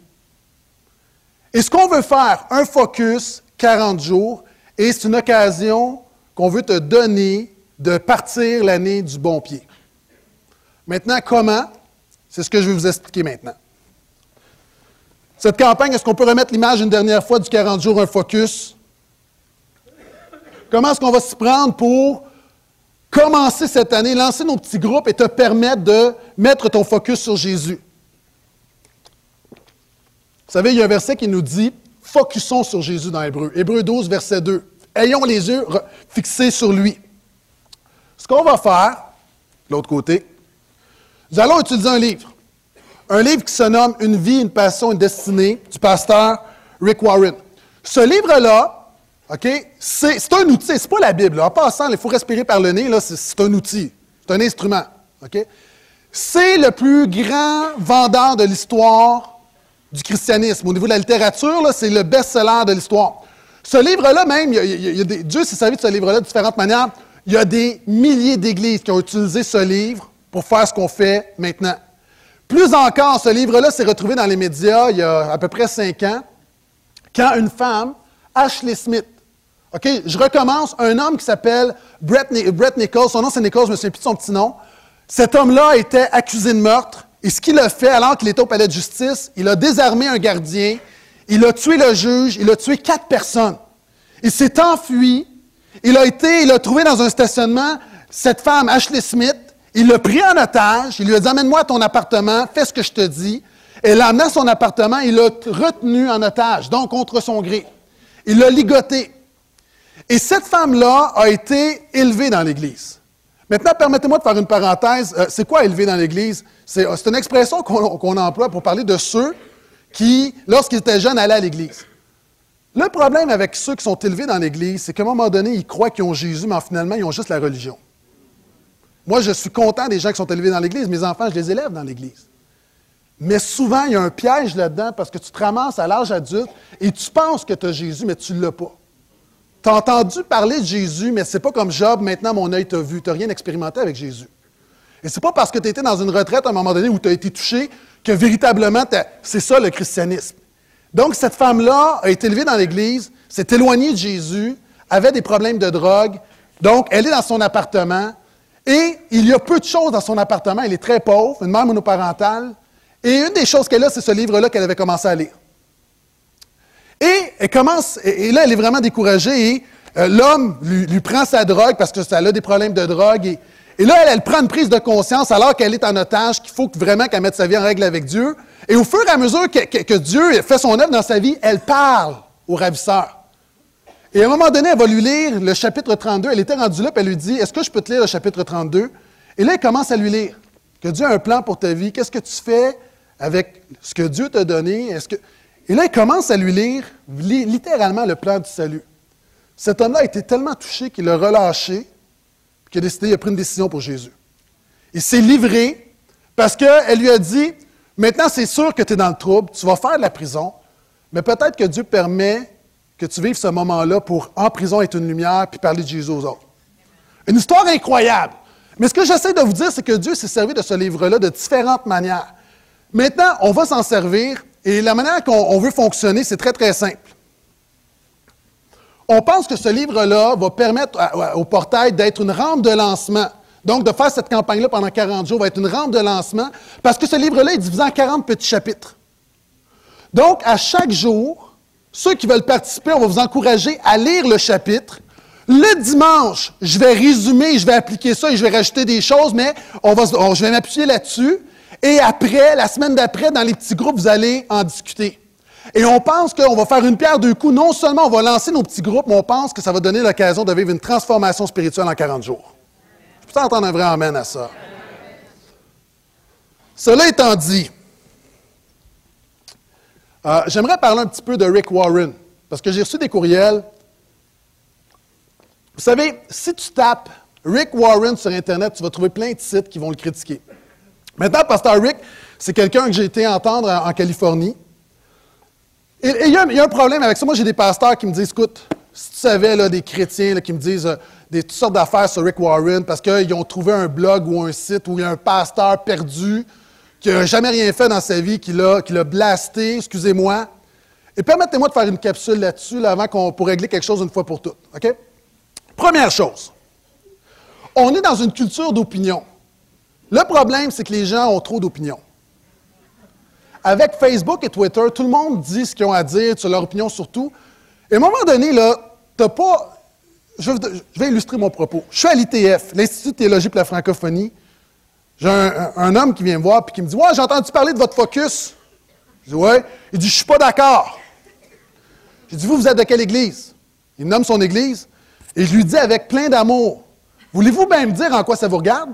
Est-ce qu'on veut faire un focus 40 jours et c'est une occasion qu'on veut te donner de partir l'année du bon pied? Maintenant, comment? C'est ce que je vais vous expliquer maintenant. Cette campagne, est-ce qu'on peut remettre l'image une dernière fois du 40 jours, un focus? Comment est-ce qu'on va s'y prendre pour commencer cette année, lancer nos petits groupes et te permettre de mettre ton focus sur Jésus? Vous savez, il y a un verset qui nous dit Focusons sur Jésus dans Hébreu. Hébreu 12, verset 2. Ayons les yeux fixés sur lui. Ce qu'on va faire, de l'autre côté, nous allons utiliser un livre un livre qui se nomme Une vie, une passion, une destinée du pasteur Rick Warren. Ce livre-là, OK, c'est un outil, c'est pas la Bible. En passant, il faut respirer par le nez, c'est un outil, c'est un instrument. OK? C'est le plus grand vendeur de l'histoire du christianisme. Au niveau de la littérature, c'est le best-seller de l'histoire. Ce livre-là, même, Dieu s'est servi de ce livre-là de différentes manières. Il y a des milliers d'églises qui ont utilisé ce livre pour faire ce qu'on fait maintenant. Plus encore, ce livre-là s'est retrouvé dans les médias il y a à peu près cinq ans, quand une femme, Ashley Smith, OK, je recommence, un homme qui s'appelle Brett, Nichols, son nom c'est Nichols, je me plus son petit nom. Cet homme-là était accusé de meurtre, et ce qu'il a fait, alors qu'il était au palais de justice, il a désarmé un gardien, il a tué le juge, il a tué quatre personnes. Il s'est enfui, il a été, il a trouvé dans un stationnement cette femme, Ashley Smith, il l'a pris en otage, il lui a dit Amène-moi à ton appartement, fais ce que je te dis. Et l'a amené à son appartement, il l'a retenu en otage, donc contre son gré. Il l'a ligoté. Et cette femme-là a été élevée dans l'Église. Maintenant, permettez-moi de faire une parenthèse. Euh, c'est quoi élever dans l'Église? C'est, euh, une expression qu'on, emploie pour parler de ceux qui, lorsqu'ils étaient jeunes, allaient à l'Église. Le problème avec ceux qui sont élevés dans l'Église, c'est qu'à un moment donné, ils croient qu'ils ont Jésus, mais finalement, ils ont juste la religion. Moi, je suis content des gens qui sont élevés dans l'Église. Mes enfants, je les élève dans l'Église. Mais souvent, il y a un piège là-dedans parce que tu te ramasses à l'âge adulte et tu penses que tu as Jésus, mais tu ne l'as pas. Tu as entendu parler de Jésus, mais ce n'est pas comme Job, maintenant mon œil t'a vu. Tu n'as rien expérimenté avec Jésus. Et ce n'est pas parce que tu étais dans une retraite à un moment donné où tu as été touché que véritablement, c'est ça le christianisme. Donc, cette femme-là a été élevée dans l'Église, s'est éloignée de Jésus, avait des problèmes de drogue. Donc, elle est dans son appartement, et il y a peu de choses dans son appartement. Elle est très pauvre, une mère monoparentale. Et une des choses qu'elle a, c'est ce livre-là qu'elle avait commencé à lire. Et elle commence, et là, elle est vraiment découragée. Et euh, l'homme lui, prend sa drogue parce que ça a des problèmes de drogue. Et, là, elle, prend une prise de conscience alors qu'elle est en otage, qu'il faut vraiment qu'elle mette sa vie en règle avec Dieu. Et au fur et à mesure que, que Dieu fait son œuvre dans sa vie, elle parle au ravisseur. Et à un moment donné, elle va lui lire le chapitre 32. Elle était rendue là, puis elle lui dit Est-ce que je peux te lire le chapitre 32 Et là, elle commence à lui lire que Dieu a un plan pour ta vie. Qu'est-ce que tu fais avec ce que Dieu t'a donné? Et là, elle commence à lui lire littéralement le plan du salut. Cet homme-là a été tellement touché qu'il a relâché, qu'il a décidé, il a pris une décision pour Jésus. Il s'est livré parce qu'elle lui a dit Maintenant, c'est sûr que tu es dans le trouble, tu vas faire de la prison, Mais peut-être que Dieu permet que tu vives ce moment-là pour, en prison, être une lumière puis parler de Jésus aux autres. Une histoire incroyable. Mais ce que j'essaie de vous dire, c'est que Dieu s'est servi de ce livre-là de différentes manières. Maintenant, on va s'en servir et la manière qu'on veut fonctionner, c'est très, très simple. On pense que ce livre-là va permettre au portail d'être une rampe de lancement. Donc, de faire cette campagne-là pendant 40 jours va être une rampe de lancement parce que ce livre-là est divisé en 40 petits chapitres. Donc, à chaque jour, ceux qui veulent participer, on va vous encourager à lire le chapitre. Le dimanche, je vais résumer, je vais appliquer ça et je vais rajouter des choses, mais on va, je vais m'appuyer là-dessus. Et après, la semaine d'après, dans les petits groupes, vous allez en discuter. Et on pense qu'on va faire une pierre deux coups. Non seulement on va lancer nos petits groupes, mais on pense que ça va donner l'occasion de vivre une transformation spirituelle en 40 jours. Je peux entendre un vrai amen à ça? Cela étant dit, euh, j'aimerais parler un petit peu de Rick Warren, parce que j'ai reçu des courriels. Vous savez, si tu tapes Rick Warren sur Internet, tu vas trouver plein de sites qui vont le critiquer. Maintenant, Pasteur Rick, c'est quelqu'un que j'ai été entendre en, Californie. Et il y, a un problème avec ça. Moi, j'ai des pasteurs qui me disent, écoute, si tu savais, là, des chrétiens qui me disent euh, des, toutes sortes d'affaires sur Rick Warren parce qu'ils ont trouvé un blog ou un site où il y a un pasteur perdu qui n'a jamais rien fait dans sa vie, qui l'a, blasté, excusez-moi. Et permettez-moi de faire une capsule là-dessus avant qu'on pour régler quelque chose une fois pour toutes. OK? Première chose, on est dans une culture d'opinion. Le problème, c'est que les gens ont trop d'opinions. Avec Facebook et Twitter, tout le monde dit ce qu'ils ont à dire sur leur opinion surtout. Et à un moment donné, là, t'as pas. Je, vais illustrer mon propos. Je suis à l'ITF, l'Institut de théologie pour la francophonie. J'ai un, homme qui vient me voir et qui me dit Ouais, j'ai entendu parler de votre focus. Je dis Ouais. Il dit Je suis pas d'accord. J'ai dit Vous, vous êtes de quelle église Il nomme son église. Et je lui dis avec plein d'amour Voulez-vous bien me dire en quoi ça vous regarde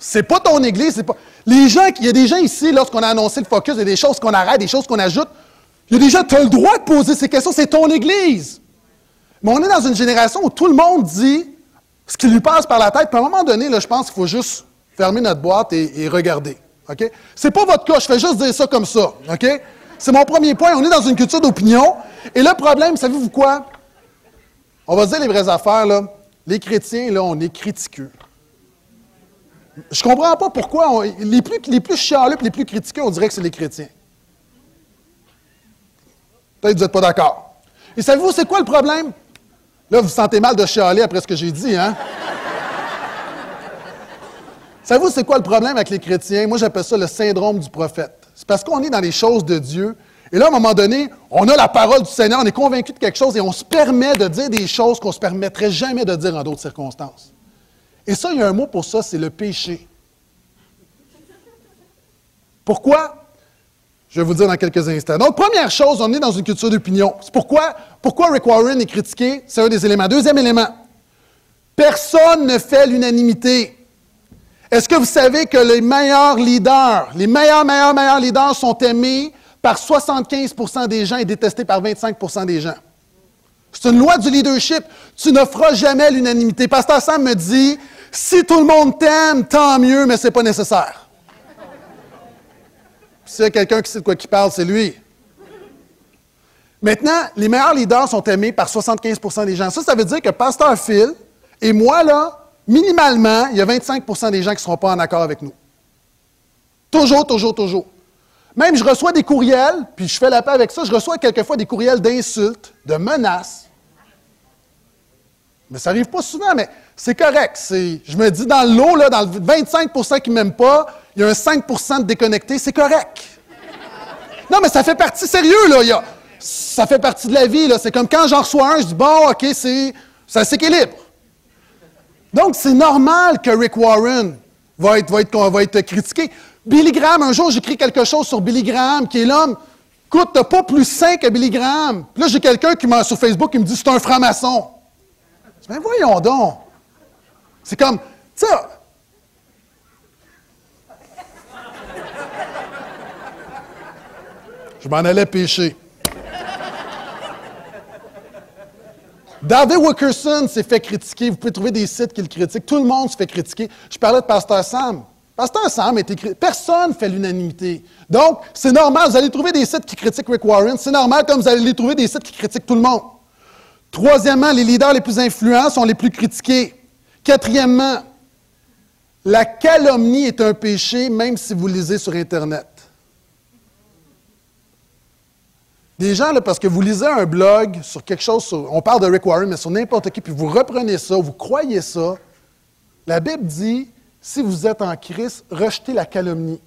C'est pas ton église, c'est pas. Les gens, il y a des gens ici, lorsqu'on a annoncé le focus, il y a des choses qu'on arrête, des choses qu'on ajoute. Il y a des gens, tu as le droit de poser ces questions, c'est ton église. Mais on est dans une génération où tout le monde dit ce qui lui passe par la tête. Puis à un moment donné, là, je pense qu'il faut juste fermer notre boîte et, regarder. OK? C'est pas votre cas, je fais juste dire ça comme ça. C'est mon premier point. On est dans une culture d'opinion. Et le problème, savez-vous quoi? On va dire les vraies affaires, là. Les chrétiens, là, on est critiqueux. Je comprends pas pourquoi les, plus, les plus les plus critiqués, on dirait que c'est les chrétiens. Peut-être que vous n'êtes pas d'accord. Et savez-vous, c'est quoi le problème? Là, vous sentez mal de chialer après ce que j'ai dit, hein? savez-vous, c'est quoi le problème avec les chrétiens? Moi, j'appelle ça le syndrome du prophète. C'est parce qu'on est dans les choses de Dieu. Et là, à un moment donné, on a la parole du Seigneur, on est convaincu de quelque chose et on se permet de dire des choses qu'on ne se permettrait jamais de dire en d'autres circonstances. Et ça, il y a un mot pour ça, c'est le péché. Pourquoi? Je vais vous dire dans quelques instants. Donc, première chose, on est dans une culture d'opinion. C'est pourquoi, pourquoi Rick Warren est critiqué? C'est un des éléments. Deuxième élément, personne ne fait l'unanimité. Est-ce que vous savez que les meilleurs leaders, les meilleurs, meilleurs, meilleurs leaders sont aimés par 75% des gens et détestés par 25% des gens? C'est une loi du leadership. Tu ne feras jamais l'unanimité. Pasteur Sam me dit, si tout le monde t'aime, tant mieux, mais ce n'est pas nécessaire. S'il y a quelqu'un qui sait de quoi il parle, c'est lui. Maintenant, les meilleurs leaders sont aimés par 75% des gens. Ça, ça veut dire que Pasteur Phil et moi, là, minimalement, il y a 25% des gens qui ne seront pas en accord avec nous. Toujours, toujours, toujours. Même je reçois des courriels, puis je fais la paix avec ça, je reçois quelquefois des courriels d'insultes, de menaces. Mais ça n'arrive pas souvent, mais c'est correct. je me dis, dans l'eau, là, dans le 25% qui ne m'aiment pas, il y a un 5% de déconnectés, c'est correct. Non, mais ça fait partie, sérieux, là. ça fait partie de la vie, là. C'est comme quand j'en reçois un, je dis, bon, OK, c'est, ça s'équilibre. Donc, c'est normal que Rick Warren va être, critiqué. Billy Graham, un jour, j'écris quelque chose sur Billy Graham, qui est l'homme. Écoute, pas plus sain que Billy Graham. Puis là, j'ai quelqu'un qui m'a sur Facebook qui me dit c'est un franc-maçon. Je dis, ben voyons donc. C'est comme, tu Je m'en allais pêcher. David Wilkerson s'est fait critiquer. Vous pouvez trouver des sites qui le critiquent. Tout le monde se fait critiquer. Je parlais de Pasteur Sam. Pasteur Sam est écrit. Personne ne fait l'unanimité. Donc, c'est normal. Vous allez trouver des sites qui critiquent Rick Warren. C'est normal comme vous allez trouver des sites qui critiquent tout le monde. Troisièmement, les leaders les plus influents sont les plus critiqués. Quatrièmement, la calomnie est un péché, même si vous lisez sur Internet. Des gens, là, parce que vous lisez un blog sur quelque chose, on parle de Rick Warren, mais sur n'importe qui, puis vous reprenez ça, vous croyez ça, la Bible dit si vous êtes en Christ, rejetez la calomnie.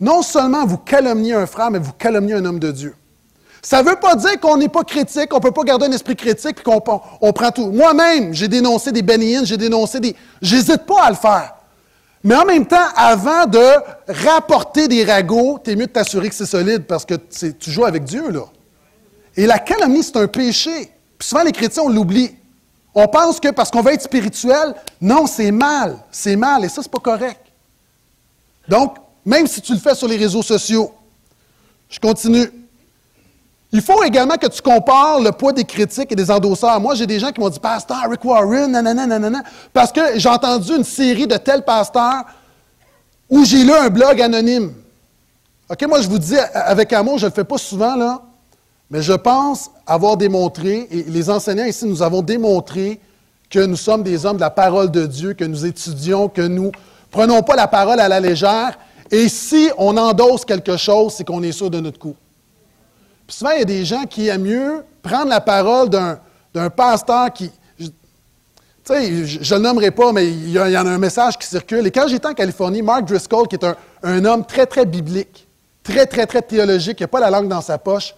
Non seulement vous calomniez un frère, mais vous calomniez un homme de Dieu. Ça ne veut pas dire qu'on n'est pas critique, qu'on ne peut pas garder un esprit critique et qu'on prend tout. Moi-même, j'ai dénoncé des bénéines, j'ai dénoncé des. J'hésite pas à le faire. Mais en même temps, avant de rapporter des ragots, tu es mieux de t'assurer que c'est solide parce que tu joues avec Dieu, là. Et la calomnie, c'est un péché. Puis souvent, les chrétiens, on l'oublie. On pense que parce qu'on veut être spirituel, non, c'est mal. C'est mal et ça, c'est pas correct. Donc, même si tu le fais sur les réseaux sociaux, je continue. Il faut également que tu compares le poids des critiques et des endosseurs. Moi, j'ai des gens qui m'ont dit Pasteur Rick Warren, nanana, nanana, parce que j'ai entendu une série de tels pasteurs où j'ai lu un blog anonyme. OK, moi, je vous dis avec amour, je ne le fais pas souvent, là. Mais je pense avoir démontré, et les enseignants ici, nous avons démontré que nous sommes des hommes de la parole de Dieu, que nous étudions, que nous prenons pas la parole à la légère. Et si on endosse quelque chose, c'est qu'on est sûr de notre coup. Puis souvent, il y a des gens qui aiment mieux prendre la parole d'un pasteur qui. Tu sais, je ne le nommerai pas, mais il y, en a un message qui circule. Et quand j'étais en Californie, Mark Driscoll, qui est un, un homme très, très biblique, très, très, très théologique, qui n'a pas la langue dans sa poche,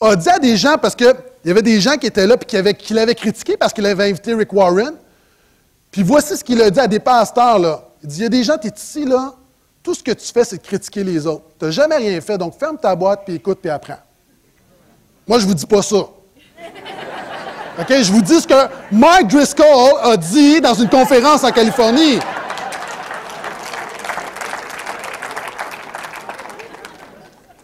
a dit à des gens, parce qu'il y avait des gens qui étaient là et qui, qui l'avaient critiqué parce qu'il avait invité Rick Warren. Puis voici ce qu'il a dit à des pasteurs. Là. Il dit, il y a des gens, tu es ici, là, tout ce que tu fais, c'est de critiquer les autres. Tu n'as jamais rien fait, donc ferme ta boîte, puis écoute, puis apprends. Moi, je ne vous dis pas ça. OK? Je vous dis ce que Mike Driscoll a dit dans une conférence en Californie.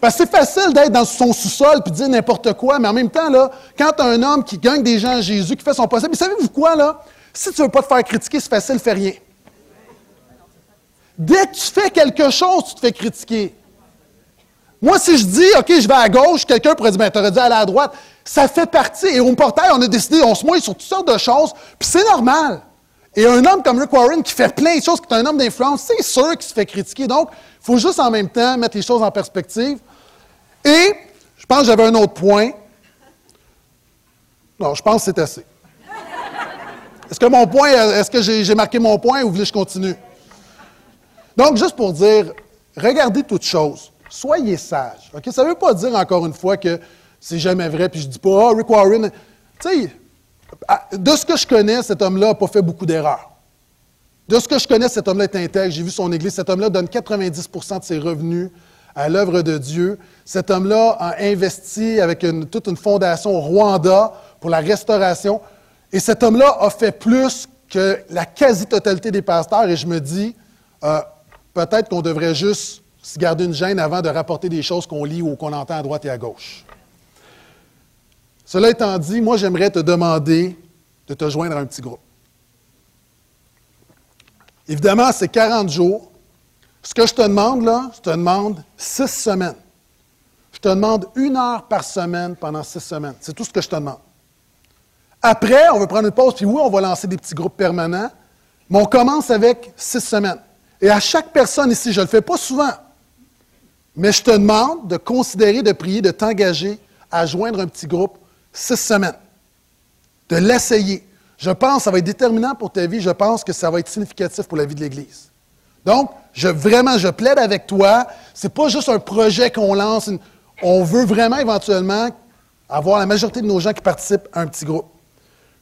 C'est facile d'être dans son sous-sol et de dire n'importe quoi, mais en même temps, là, quand as un homme qui gagne des gens à Jésus, qui fait son possible, mais savez-vous quoi, là? Si tu ne veux pas te faire critiquer, c'est facile, fais rien. Dès que tu fais quelque chose, tu te fais critiquer. Moi, si je dis, OK, je vais à gauche, quelqu'un pourrait dire, ben, tu aurais dû aller à droite. Ça fait partie. Et au portail, on a décidé, on se mouille sur toutes sortes de choses, puis c'est normal. Et un homme comme Rick Warren qui fait plein de choses, qui est un homme d'influence, c'est sûr qu'il se fait critiquer. Donc, il faut juste en même temps mettre les choses en perspective. Et je pense que j'avais un autre point. Non, je pense que c'est assez. Est-ce que mon point, est-ce que j'ai marqué mon point ou voulez que je continue? Donc, juste pour dire, regardez toutes choses. Soyez sages. Ça ne veut pas dire, encore une fois, que c'est jamais vrai, puis je ne dis pas, ah, Rick Warren. Tu sais, de ce que je connais, cet homme-là n'a pas fait beaucoup d'erreurs. De ce que je connais, cet homme-là est intègre. J'ai vu son Église. Cet homme-là donne 90% de ses revenus à l'œuvre de Dieu. Cet homme-là a investi avec toute une fondation au Rwanda pour la restauration. Et cet homme-là a fait plus que la quasi-totalité des pasteurs. Et je me dis, euh, peut-être qu'on devrait juste se garder une gêne avant de rapporter des choses qu'on lit ou qu'on entend à droite et à gauche. Cela étant dit, moi, j'aimerais te demander de te joindre à un petit groupe. Évidemment, c'est 40 jours. Ce que je te demande, là, je te demande six semaines. Je te demande une heure par semaine pendant six semaines. C'est tout ce que je te demande. Après, on va prendre une pause, puis oui, on va lancer des petits groupes permanents, mais on commence avec six semaines. Et à chaque personne ici, je ne le fais pas souvent, mais je te demande de considérer, de prier, de t'engager à joindre un petit groupe six semaines, de l'essayer. Je pense que ça va être déterminant pour ta vie, je pense que ça va être significatif pour la vie de l'Église. Donc, je, vraiment, je plaide avec toi. Ce n'est pas juste un projet qu'on lance. on veut vraiment éventuellement avoir la majorité de nos gens qui participent à un petit groupe.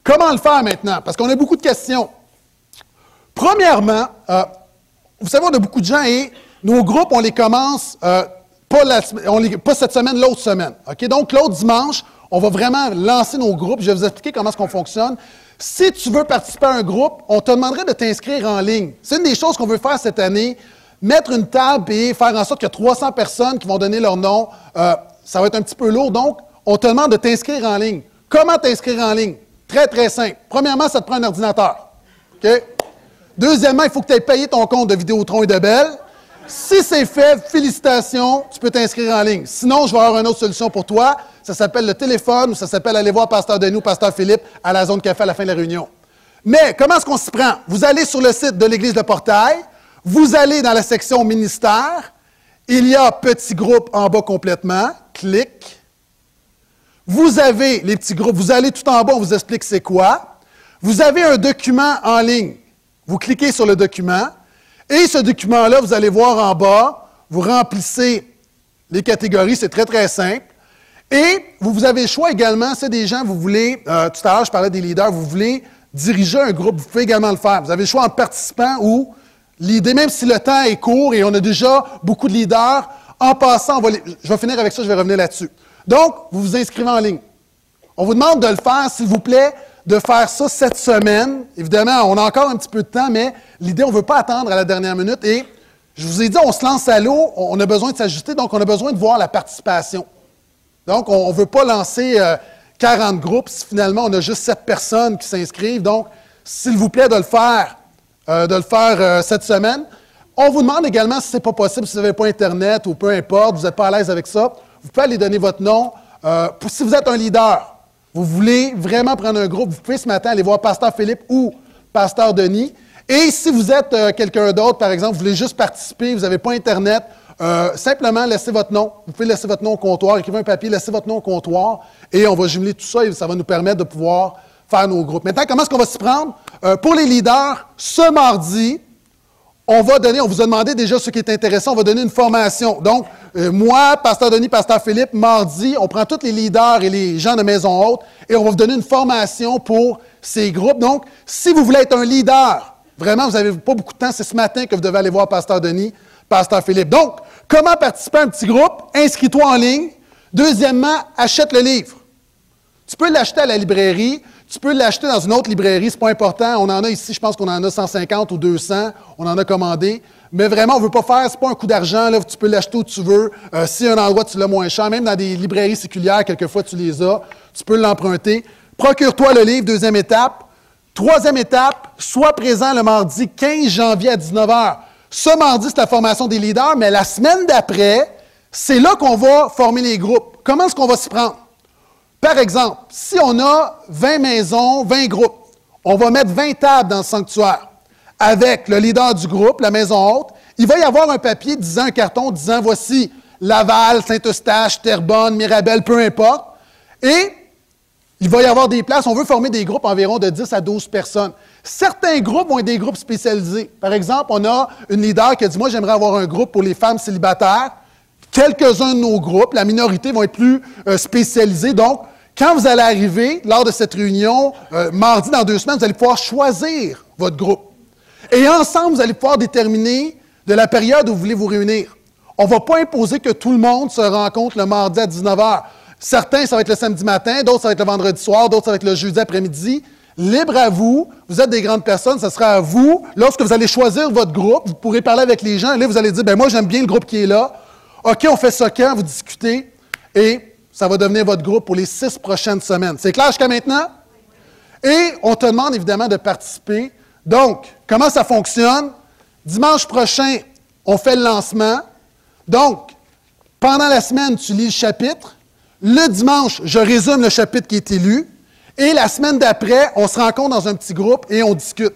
Comment le faire maintenant? Parce qu'on a beaucoup de questions. Premièrement, euh, vous savez, on a beaucoup de gens et nos groupes, on les commence euh, pas, cette semaine, l'autre semaine. Donc, l'autre dimanche, on va vraiment lancer nos groupes. Je vais vous expliquer comment est-ce qu'on fonctionne. Si tu veux participer à un groupe, on te demanderait de t'inscrire en ligne. C'est une des choses qu'on veut faire cette année. Mettre une table et faire en sorte qu'il y a 300 personnes qui vont donner leur nom. Euh, ça va être un petit peu lourd. Donc, on te demande de t'inscrire en ligne. Comment t'inscrire en ligne? Très, très simple. Premièrement, ça te prend un ordinateur. Deuxièmement, il faut que tu aies payé ton compte de Vidéotron et de Belle. Si c'est fait, félicitations, tu peux t'inscrire en ligne. Sinon, je vais avoir une autre solution pour toi. Ça s'appelle le téléphone ou ça s'appelle aller voir Pasteur Denis ou Pasteur Philippe à la zone café à la fin de la réunion. Mais comment est-ce qu'on s'y prend? Vous allez sur le site de l'Église de Portail, vous allez dans la section ministère, il y a petit groupe en bas complètement, clic. Vous avez les petits groupes, vous allez tout en bas, on vous explique c'est quoi. Vous avez un document en ligne. Vous cliquez sur le document et ce document-là, vous allez voir en bas, vous remplissez les catégories, c'est très très simple. Et vous, avez le choix également, c'est des gens, vous voulez, euh, tout à l'heure je parlais des leaders, vous voulez diriger un groupe, vous pouvez également le faire. Vous avez le choix en participant ou l'idée, même si le temps est court et on a déjà beaucoup de leaders, en passant, je vais finir avec ça, je vais revenir là-dessus. Donc, vous vous inscrivez en ligne. On vous demande de le faire, s'il vous plaît, de faire ça cette semaine. Évidemment, on a encore un petit peu de temps, mais l'idée, on ne veut pas attendre à la dernière minute. Et je vous ai dit, on se lance à l'eau, on a besoin de s'ajuster, donc on a besoin de voir la participation. Donc, on ne veut pas lancer euh, 40 groupes si finalement on a juste 7 personnes qui s'inscrivent. Donc, s'il vous plaît de le faire, euh, de le faire euh, cette semaine. On vous demande également si ce n'est pas possible, si vous n'avez pas Internet ou peu importe, vous n'êtes pas à l'aise avec ça, vous pouvez aller donner votre nom. Euh, si vous êtes un leader, vous voulez vraiment prendre un groupe, vous pouvez ce matin aller voir Pasteur Philippe ou Pasteur Denis. Et si vous êtes quelqu'un d'autre, par exemple, vous voulez juste participer, vous n'avez pas Internet, euh, simplement, laissez votre nom. Vous pouvez laisser votre nom au comptoir, écrivez un papier, laissez votre nom au comptoir, et on va jumeler tout ça et ça va nous permettre de pouvoir faire nos groupes. Maintenant, comment est-ce qu'on va s'y prendre? Euh, pour les leaders, ce mardi, on va donner, on vous a demandé déjà ce qui est intéressant, on va donner une formation. Donc, euh, moi, Pasteur Denis, Pasteur Philippe, mardi, on prend tous les leaders et les gens de Maison Haute et on va vous donner une formation pour ces groupes. Donc, si vous voulez être un leader, vraiment, vous n'avez pas beaucoup de temps, c'est ce matin que vous devez aller voir Pasteur Denis. Pasteur Philippe. Donc, comment participer à un petit groupe? Inscris-toi en ligne. Deuxièmement, achète le livre. Tu peux l'acheter à la librairie, tu peux l'acheter dans une autre librairie, ce n'est pas important. On en a ici, je pense qu'on en a 150 ou 200, on en a commandé. Mais vraiment, on ne veut pas faire, ce n'est pas un coup d'argent, là, tu peux l'acheter où tu veux. Euh, si un endroit, tu l'as moins cher, même dans des librairies séculières, quelquefois tu les as, tu peux l'emprunter. Procure-toi le livre, deuxième étape. Troisième étape, sois présent le mardi 15 janvier à 19h. Ce mardi, c'est la formation des leaders, mais la semaine d'après, c'est là qu'on va former les groupes. Comment est-ce qu'on va s'y prendre? Par exemple, si on a 20 maisons, 20 groupes, on va mettre 20 tables dans le sanctuaire avec le leader du groupe, la maison haute. Il va y avoir un papier disant, un carton disant, voici Laval, Saint-Eustache, Terrebonne, Mirabel, peu importe. Et il va y avoir des places. On veut former des groupes environ de 10 à 12 personnes. Certains groupes vont être des groupes spécialisés. Par exemple, on a une leader qui a dit Moi, j'aimerais avoir un groupe pour les femmes célibataires. Quelques-uns de nos groupes, la minorité, vont être plus euh, spécialisés. Donc, quand vous allez arriver lors de cette réunion, euh, mardi dans deux semaines, vous allez pouvoir choisir votre groupe. Et ensemble, vous allez pouvoir déterminer de la période où vous voulez vous réunir. On ne va pas imposer que tout le monde se rencontre le mardi à 19 h. Certains, ça va être le samedi matin, d'autres, ça va être le vendredi soir, d'autres, ça va être le jeudi après-midi. Libre à vous. Vous êtes des grandes personnes. Ce sera à vous. Lorsque vous allez choisir votre groupe, vous pourrez parler avec les gens. Et là, vous allez dire, ben moi, j'aime bien le groupe qui est là. OK, on fait ça quand? Vous discutez. Et ça va devenir votre groupe pour les six prochaines semaines. C'est clair jusqu'à maintenant? Et on te demande évidemment de participer. Donc, comment ça fonctionne? Dimanche prochain, on fait le lancement. Donc, pendant la semaine, tu lis le chapitre. Le dimanche, je résume le chapitre qui est élu. Et la semaine d'après, on se rencontre dans un petit groupe et on discute.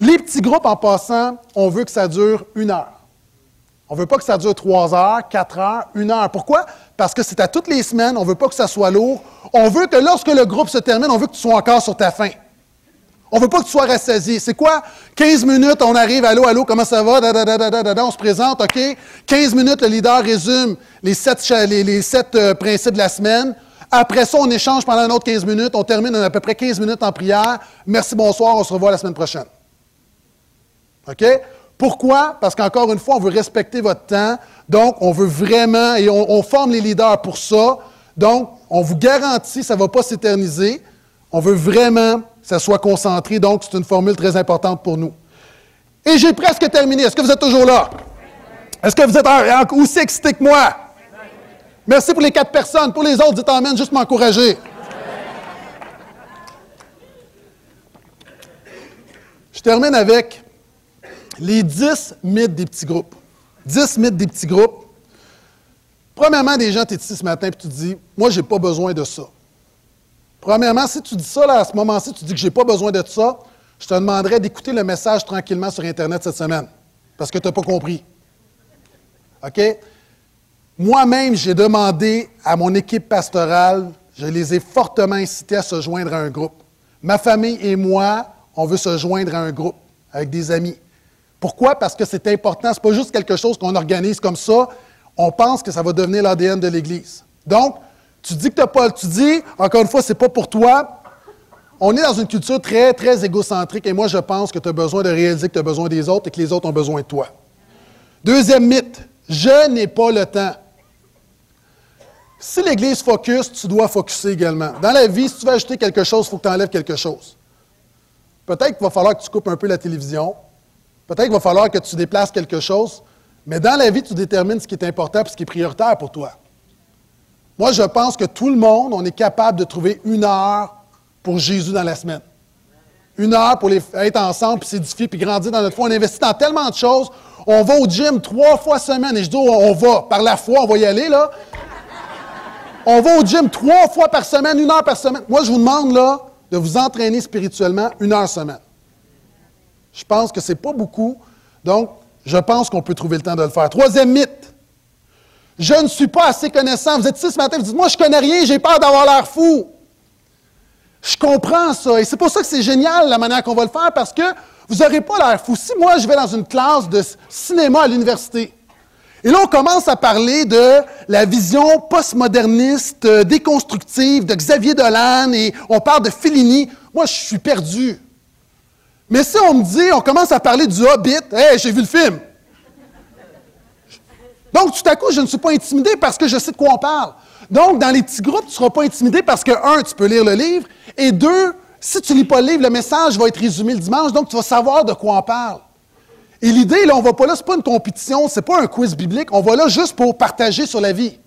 Les petits groupes, en passant, on veut que ça dure une heure. On ne veut pas que ça dure trois heures, quatre heures, une heure. Pourquoi? Parce que c'est à toutes les semaines, on ne veut pas que ça soit lourd. On veut que lorsque le groupe se termine, on veut que tu sois encore sur ta faim. On ne veut pas que tu sois rassasié. C'est quoi? 15 minutes, on arrive, allô, allô, comment ça va? on se présente, OK? 15 minutes, le leader résume les sept, les, sept euh, principes de la semaine. Après ça, on échange pendant un autre 15 minutes. On termine à peu près 15 minutes en prière. Merci, bonsoir, on se revoit la semaine prochaine. OK? Pourquoi? Parce qu'encore une fois, on veut respecter votre temps. Donc, on veut vraiment, et on, forme les leaders pour ça. Donc, on vous garantit, ça ne va pas s'éterniser. On veut vraiment que ça soit concentré. Donc, c'est une formule très importante pour nous. Et j'ai presque terminé. Est-ce que vous êtes toujours là? Est-ce que vous êtes aussi excité que moi? Merci pour les quatre personnes. Pour les autres, dites Amen, juste m'encourager. Je termine avec les dix mythes des petits groupes. 10 mythes des petits groupes. Premièrement, des gens, tu ici ce matin et tu te dis Moi, je n'ai pas besoin de ça. Premièrement, si tu dis ça là, à ce moment-ci, tu dis que je n'ai pas besoin de ça, je te demanderais d'écouter le message tranquillement sur Internet cette semaine, parce que tu n'as pas compris. OK? Moi-même, j'ai demandé à mon équipe pastorale, je les ai fortement incités à se joindre à un groupe. Ma famille et moi, on veut se joindre à un groupe avec des amis. Pourquoi? Parce que c'est important. Ce n'est pas juste quelque chose qu'on organise comme ça. On pense que ça va devenir l'ADN de l'Église. Donc, tu dis que tu n'as pas. Tu dis, encore une fois, ce n'est pas pour toi. On est dans une culture très, très égocentrique et moi, je pense que tu as besoin de réaliser que tu as besoin des autres et que les autres ont besoin de toi. Deuxième mythe, je n'ai pas le temps. Si l'Église focus, tu dois focuser également. Dans la vie, si tu veux acheter quelque chose, il faut que tu enlèves quelque chose. Peut-être qu'il va falloir que tu coupes un peu la télévision. Peut-être qu'il va falloir que tu déplaces quelque chose. Mais dans la vie, tu détermines ce qui est important et ce qui est prioritaire pour toi. Moi, je pense que tout le monde, on est capable de trouver une heure pour Jésus dans la semaine. Une heure pour être ensemble, puis s'édifier, puis grandir dans notre foi. On investit dans tellement de choses. On va au gym trois fois semaine. Et je dis, on va. Par la foi, on va y aller, là. On va au gym trois fois par semaine, une heure par semaine. Moi, je vous demande, là, de vous entraîner spirituellement une heure semaine. Je pense que ce n'est pas beaucoup. Donc, je pense qu'on peut trouver le temps de le faire. Troisième mythe. Je ne suis pas assez connaissant. Vous êtes ici ce matin, vous dites, moi, je ne connais rien, j'ai peur d'avoir l'air fou. Je comprends ça. Et c'est pour ça que c'est génial la manière qu'on va le faire, parce que vous n'aurez pas l'air fou. Si moi, je vais dans une classe de cinéma à l'université, et là, on commence à parler de la vision postmoderniste, euh, déconstructive de Xavier Dolan, et on parle de Fellini. Moi, je suis perdu. Mais si on me dit, on commence à parler du Hobbit, hé, j'ai vu le film. Donc, tout à coup, je ne suis pas intimidé parce que je sais de quoi on parle. Donc, dans les petits groupes, tu ne seras pas intimidé parce que, un, tu peux lire le livre, et deux, si tu ne lis pas le livre, le message va être résumé le dimanche, donc tu vas savoir de quoi on parle. Et l'idée, là, on va pas là, ce n'est pas une compétition, ce n'est pas un quiz biblique, on va là juste pour partager sur la vie.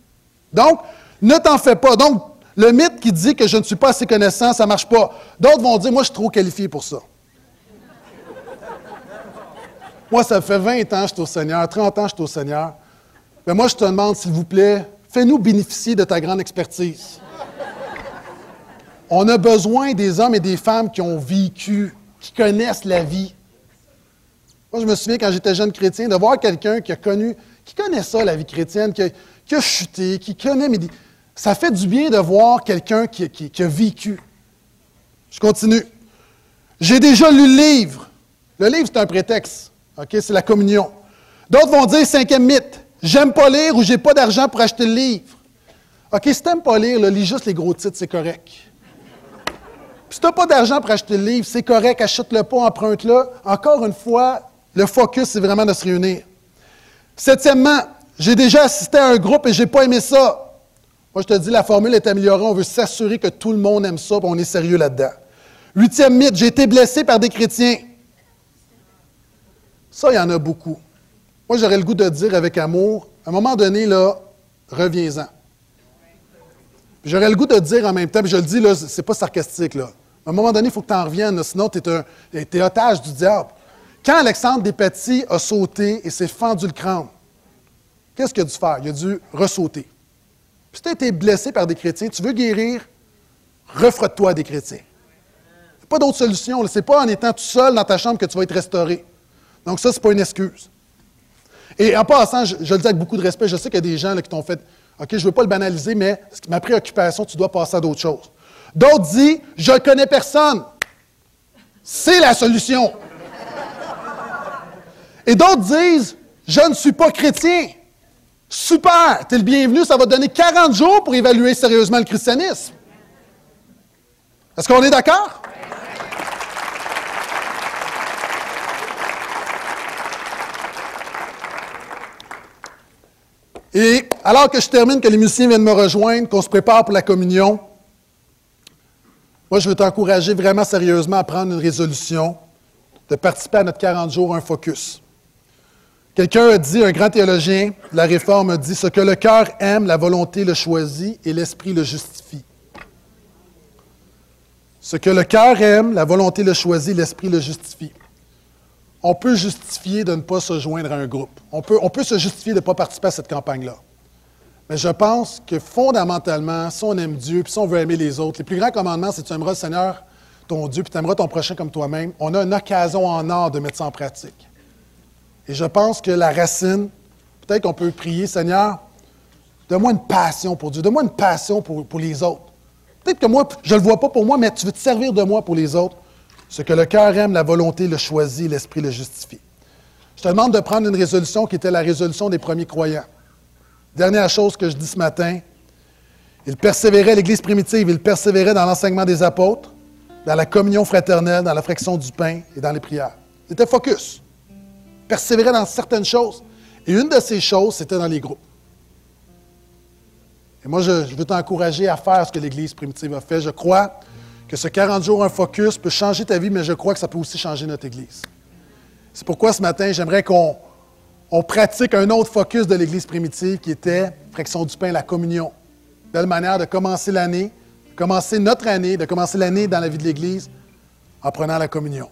Donc, ne t'en fais pas. Donc, le mythe qui dit que je ne suis pas assez connaissant, ça ne marche pas. D'autres vont dire, moi, je suis trop qualifié pour ça. Moi, ça fait 20 ans que je suis au Seigneur, 30 ans que je suis au Seigneur. Mais moi, je te demande, s'il vous plaît, fais-nous bénéficier de ta grande expertise. On a besoin des hommes et des femmes qui ont vécu, qui connaissent la vie. Moi, je me souviens quand j'étais jeune chrétien, de voir quelqu'un qui a connu, qui connaît ça, la vie chrétienne, qui a, chuté, qui connaît. Mais ça fait du bien de voir quelqu'un qui, qui a vécu. Je continue. J'ai déjà lu le livre. Le livre, c'est un prétexte. OK, c'est la communion. D'autres vont dire, cinquième mythe, j'aime pas lire ou j'ai pas d'argent pour acheter le livre. OK, si t'aimes pas lire, lis juste les gros titres, c'est correct. Puis si t'as pas d'argent pour acheter le livre, c'est correct, achète-le pas, emprunte-le. Encore une fois, le focus, c'est vraiment de se réunir. Septièmement, j'ai déjà assisté à un groupe et j'ai pas aimé ça. Moi, je te dis, la formule est améliorée. On veut s'assurer que tout le monde aime ça, et on est sérieux là-dedans. Huitième mythe, j'ai été blessé par des chrétiens. Ça, il y en a beaucoup. Moi, j'aurais le goût de dire avec amour, à un moment donné, là, reviens-en. J'aurais le goût de dire en même temps, puis je le dis, là, c'est pas sarcastique, là. À un moment donné, il faut que tu en reviennes, sinon tu es, otage du diable. Quand Alexandre Despatie a sauté et s'est fendu le crâne, qu'est-ce qu'il a dû faire? Il a dû ressauter. Puis si tu as été blessé par des chrétiens, tu veux guérir, refrotte-toi des chrétiens. Il n'y a pas d'autre solution. Ce n'est pas en étant tout seul dans ta chambre que tu vas être restauré. Donc, ça, ce n'est pas une excuse. Et en passant, je, le dis avec beaucoup de respect, je sais qu'il y a des gens qui t'ont fait OK, je ne veux pas le banaliser, mais ma préoccupation, tu dois passer à d'autres choses. D'autres disent Je ne connais personne. C'est la solution. Et d'autres disent Je ne suis pas chrétien. Super, tu es le bienvenu, ça va te donner 40 jours pour évaluer sérieusement le christianisme. Est-ce qu'on est d'accord? Et alors que je termine, que les musiciens viennent me rejoindre, qu'on se prépare pour la communion, moi, je veux t'encourager vraiment sérieusement à prendre une résolution de participer à notre 40 jours, un focus. Quelqu'un a dit, un grand théologien la Réforme a dit, ce que le cœur aime, la volonté le choisit et l'esprit le justifie. Ce que le cœur aime, la volonté le choisit, l'esprit le justifie. On peut justifier de ne pas se joindre à un groupe. On peut, se justifier de ne pas participer à cette campagne-là. Mais je pense que fondamentalement, si on aime Dieu, puis si on veut aimer les autres, les plus grands commandements, c'est tu aimeras le Seigneur, ton Dieu, puis tu aimeras ton prochain comme toi-même. On a une occasion en or de mettre ça en pratique. Et je pense que la racine, peut-être qu'on peut prier, Seigneur, donne-moi une passion pour Dieu, donne-moi une passion pour, pour les autres. Peut-être que moi, je ne le vois pas pour moi, mais tu veux te servir de moi pour les autres. Ce que le cœur aime, la volonté le choisit, l'esprit le justifie. Je te demande de prendre une résolution qui était la résolution des premiers croyants. Dernière chose que je dis ce matin, il persévérait, l'Église primitive, il persévérait dans l'enseignement des apôtres, dans la communion fraternelle, dans la fraction du pain et dans les prières. Il était focus. Persévérait dans certaines choses. Et une de ces choses, c'était dans les groupes. Et moi, je, je veux t'encourager à faire ce que l'Église primitive a fait. Je crois que ce 40 jours, un focus peut changer ta vie, mais je crois que ça peut aussi changer notre Église. C'est pourquoi ce matin, j'aimerais qu'on on pratique un autre focus de l'Église primitive qui était fraction du pain, la communion. Belle manière de commencer l'année, de commencer notre année, de commencer l'année dans la vie de l'Église en prenant la communion.